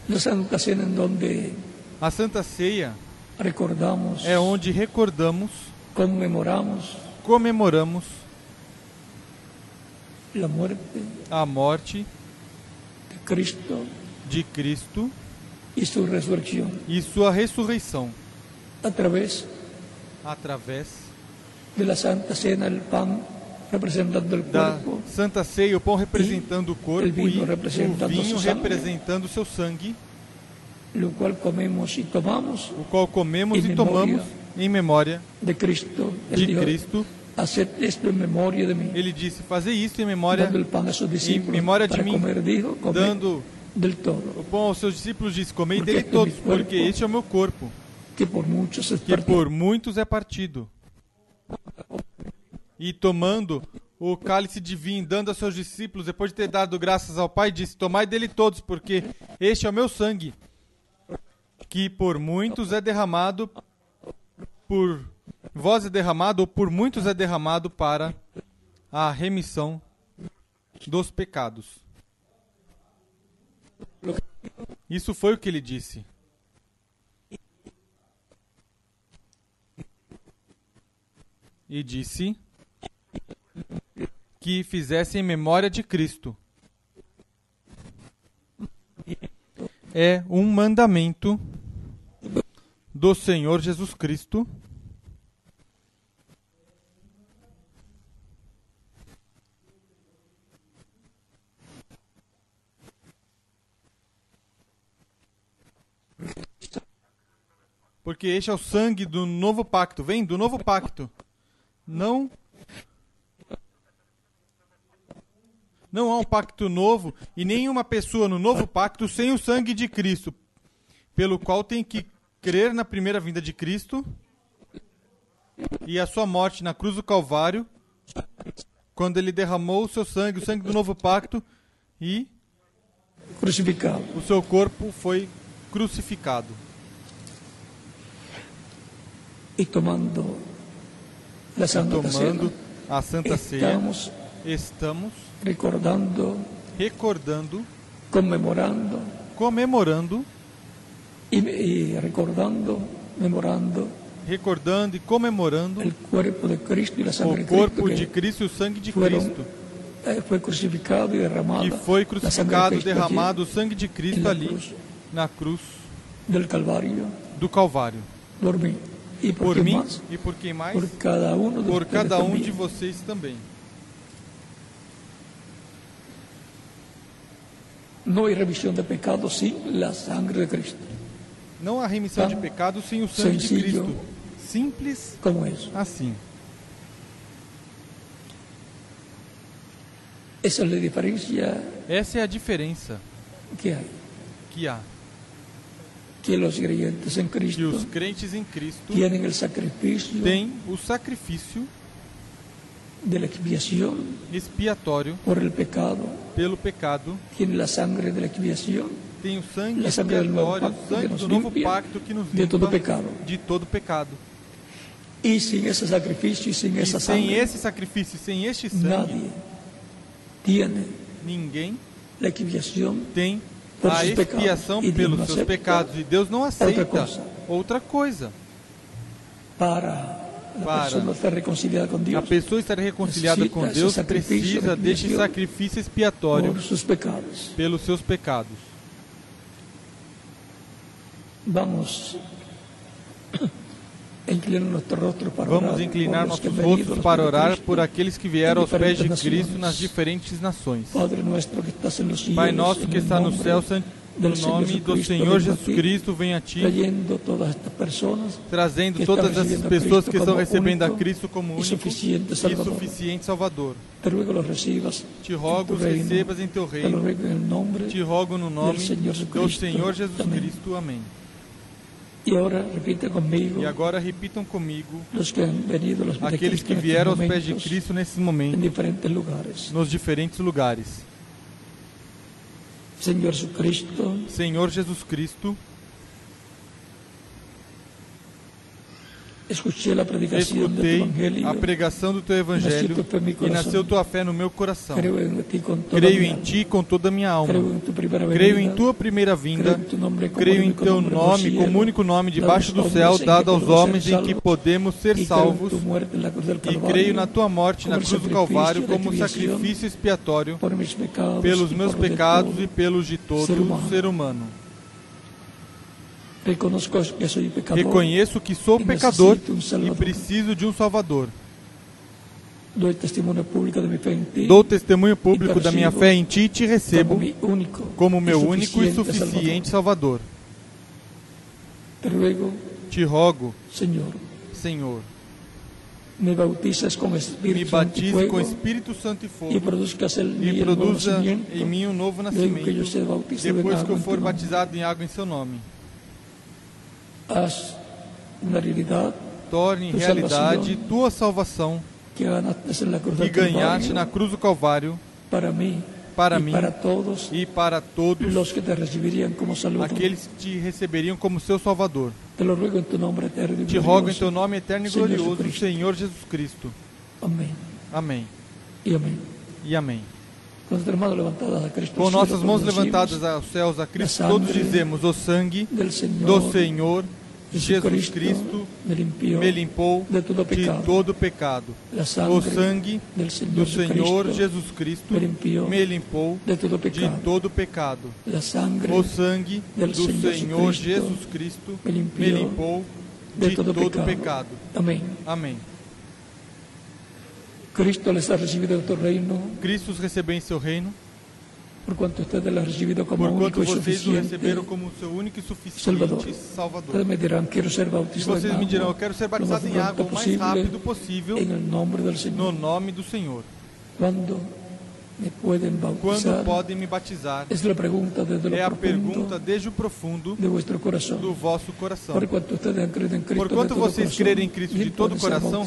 La Santa Cena en donde A Santa Ceia recordamos, é onde recordamos, conmemoramos comemoramos la muerte a morte de Cristo de Cristo y su resurrección e sua ressurreição a través através de la Santa Cena, el pan representando da cuerpo Santa Ceia, o pão representando o corpo el vinho e o representando vinho o sangue. representando o seu sangue, lo cual comemos y tomamos o qual comemos Em e tomamos memória em memória de Cristo. De dijo, Cristo. haced esto en memoria de mí. Ele disse: Fazer isso em memória, Dando el pan a sus discípulos memória de mim, comer, dijo, comed dando del todo, o pão aos seus discípulos, disse: Comei dele é todos, corpo. porque este é o meu corpo, que por es que partido. por muitos é partido. E tomando o cálice de vinho, dando aos seus discípulos, depois de ter dado graças ao Pai, disse: Tomai dele todos, porque este é o meu sangue, que por muitos é derramado, por vós é derramado, ou por muitos é derramado para a remissão dos pecados. Isso foi o que ele disse. E disse que fizessem memória de Cristo. É um mandamento do Senhor Jesus Cristo. Porque este é o sangue do novo pacto. Vem do novo pacto. Não Não há um pacto novo e nenhuma pessoa no novo pacto sem o sangue de Cristo, pelo qual tem que crer na primeira vinda de Cristo e a sua morte na cruz do Calvário, quando ele derramou o seu sangue, o sangue do novo pacto, e crucificado. o seu corpo foi crucificado. Y tomando la Santa Tomando Cena, a Santa Ceia, estamos estamos recordando, recordando, conmemorando comemorando, y, y recordando, memorando recordando e comemorando el cuerpo de Cristo y la o sangre de corpo de Cristo e o sangue de fueron, Cristo. eh, fue crucificado y derramado. que foi de crucificado, allí derramado o sangue de Cristo ali cruz na cruz del Calvario do Calvário. ¿Y por, Por mim más? e por quem mais? Por cada de Por cada um de vocês também. No hay remisión de pecados sin la sangre de Cristo. Não há remissão de pecados sem o sangue de. Cristo. Simples como eso. assim. Esa es la diferencia Essa é a diferença que hay. que há. Que los creyentes en que Cristo os crentes em Cristo tienen el sacrificio têm o sacrifício de la expiación expiatório por el pecado, pelo pecado, tienen la sangre de la expiación tem o sangue expiatório, o sangue nos do novo limpia pacto que nos de todo limpa pecado. de todo pecado. y sin ese sacrificio y sin E esa sem sangre esse sacrifício, sem este sangue, nadie tiene ninguém la expiación tem a pecados. expiação Deus pelos seus pecados. E Deus não aceita coisa. outra coisa. para Para A pessoa estar reconciliada com Deus precisa deste sacrifício expiatório pecados. pelos seus pecados. Vamos nuestro rostro para Vamos orar inclinar nossos rostos para orar por aqueles que vieram aos pés de Cristo nas diferentes nações. Pai nosso que está no céu, no nome do Senhor Jesus Cristo, venha a ti, trazendo todas estão essas recebendo a pessoas que estão recebendo a Cristo como único e suficiente Salvador. te rogo os recebas em teu reino. Te rogo no nome do. Senhor Jesus. Cristo. Amém. Y ahora repite conmigo E agora repitam comigo los que han venido los aqueles Cristo que vieram aos pés de Cristo nesses en momentos, diferentes lugares nos diferentes lugares. Señor Jesucristo Senhor Jesus Cristo, escuché la predicación de tu escutei evangelio a pregação do teu evangelho em e nasceu tua fé no meu coração. creo en ti con toda Creio em ti com toda a minha alma. tu primera Creio em tua primeira vinda. Creio em teu nome como único nome debaixo do céu, em dado aos homens em que podemos ser salvos. E creio na tua morte na cruz do Calvário como sacrifício expiatório pelos meus pecados e pelos de todo humano. ser humano. reconozco que soy pecador Reconheço que sou pecador e preciso de um Salvador. Dou testemunho público da minha fé em ti e te recebo como meu único e suficiente Salvador. Te rogo, Senhor, me Espíritu Santo y batize com Espírito Santo e fogo e produza em mim um novo nascimento depois que eu for batizado em água em seu nome. Torne em realidade tua salvação que ganhaste na cruz do Calvário para mí para mim para todos e para todos los que te recibirían como Salvador. aqueles que te receberiam como seu Salvador. Te lo ruego en tu nombre eterno y Te rogo em teu nome eterno e glorioso. Senhor Jesus Cristo. Amém. y amén. E amém. Con nuestras manos levantadas a Cristo. Com nossas mãos levantadas aos céus a Cristo, todos sangue dizemos: O sangue del Señor, do Senhor Jesus Cristo me limpou de todo pecado. O sangue do Senhor Jesus Cristo me limpou de todo pecado. O sangue do Senhor Jesus Cristo me limpou de todo pecado. Amén. Amém. Cristo recebeu em seu reino, por cuanto ustedes les ha recibido como porquanto único y vocês receberam como seu único e suficiente Salvador. Salvador. Ustedes me dirán, quiero ser bautizado vocês me dirão, eu quero ser batizado em água o mais rápido possível en el nombre del Señor. no nome do Senhor. ¿Cuándo me pueden bautizar? Quando podem me batizar? Es la pregunta desde lo É a pergunta desde o profundo de vuestro corazón. do vosso coração. Porquanto vocês crerem em Cristo de todo o coração,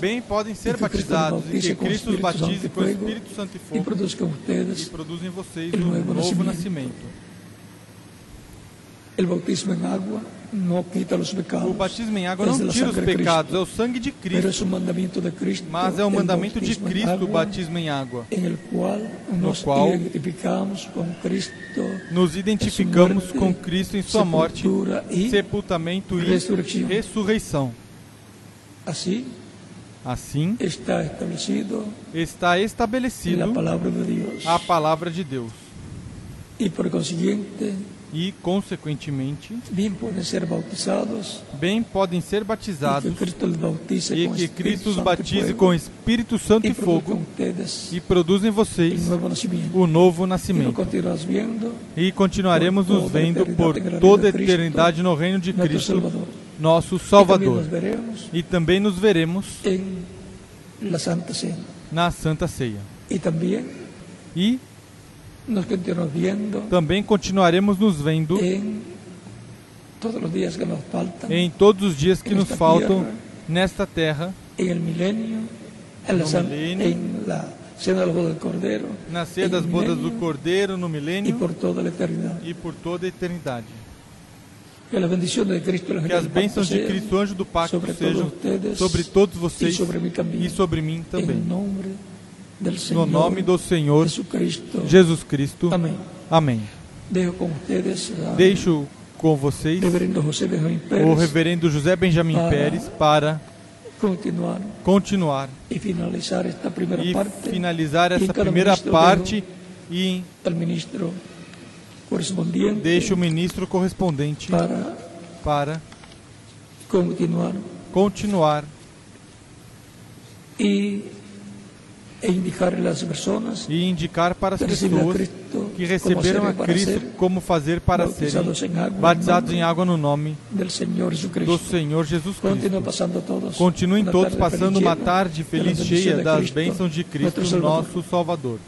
bem podem ser batizados os e que Cristo os batize com o Espírito Santo e fogo e produz em vocês um novo nascimento. El bautismo en agua no. O batismo em água não tira os pecados, é o sangue de Cristo, mas é o mandamento de Cristo o batismo em água. nos qual identificamos con Cristo, Nos identificamos com Cristo em sua morte, sepultamento e ressurreição. así Assim está establecido está estabelecido a palavra de Deus. Y por consiguiente, E, consequentemente, bien pueden ser bautizados bem podem ser batizados e que Cristo os batize com Espírito Santo e fogo e produza em el vocês o novo nascimento. E continuaremos nos vendo por toda a eternidade no reino de Cristo, nosso Salvador. E também nos veremos na Santa Ceia. E continuamos viendo também continuaremos nos vendo em todos os dias que nos faltam nesta terra, No san- milenio. en la cena de la boda del Cordero, na ceia en das bodas do Cordeiro no milênio e por toda a eternidade. Que as bênçãos de Cristo, anjo do pacto, sejam sobre todos vocês e sobre mim também. No nome do Senhor Jesucristo. Jesus Cristo. Amém. Al Deixo com vocês o reverendo José Benjamin Pérez para continuar continuar y finalizar esta primera e parte. finalizar essa primeira parte e ministro correspondiente deixo o ministro correspondente para para continuar continuar e indicar a las personas e indicar para as pessoas que receberam a Cristo como fazer para serem batizados em água no nome do. Senhor Jesus Cristo. Continuem todos passando uma tarde de feliz cheia das bênçãos de Cristo, nosso Salvador.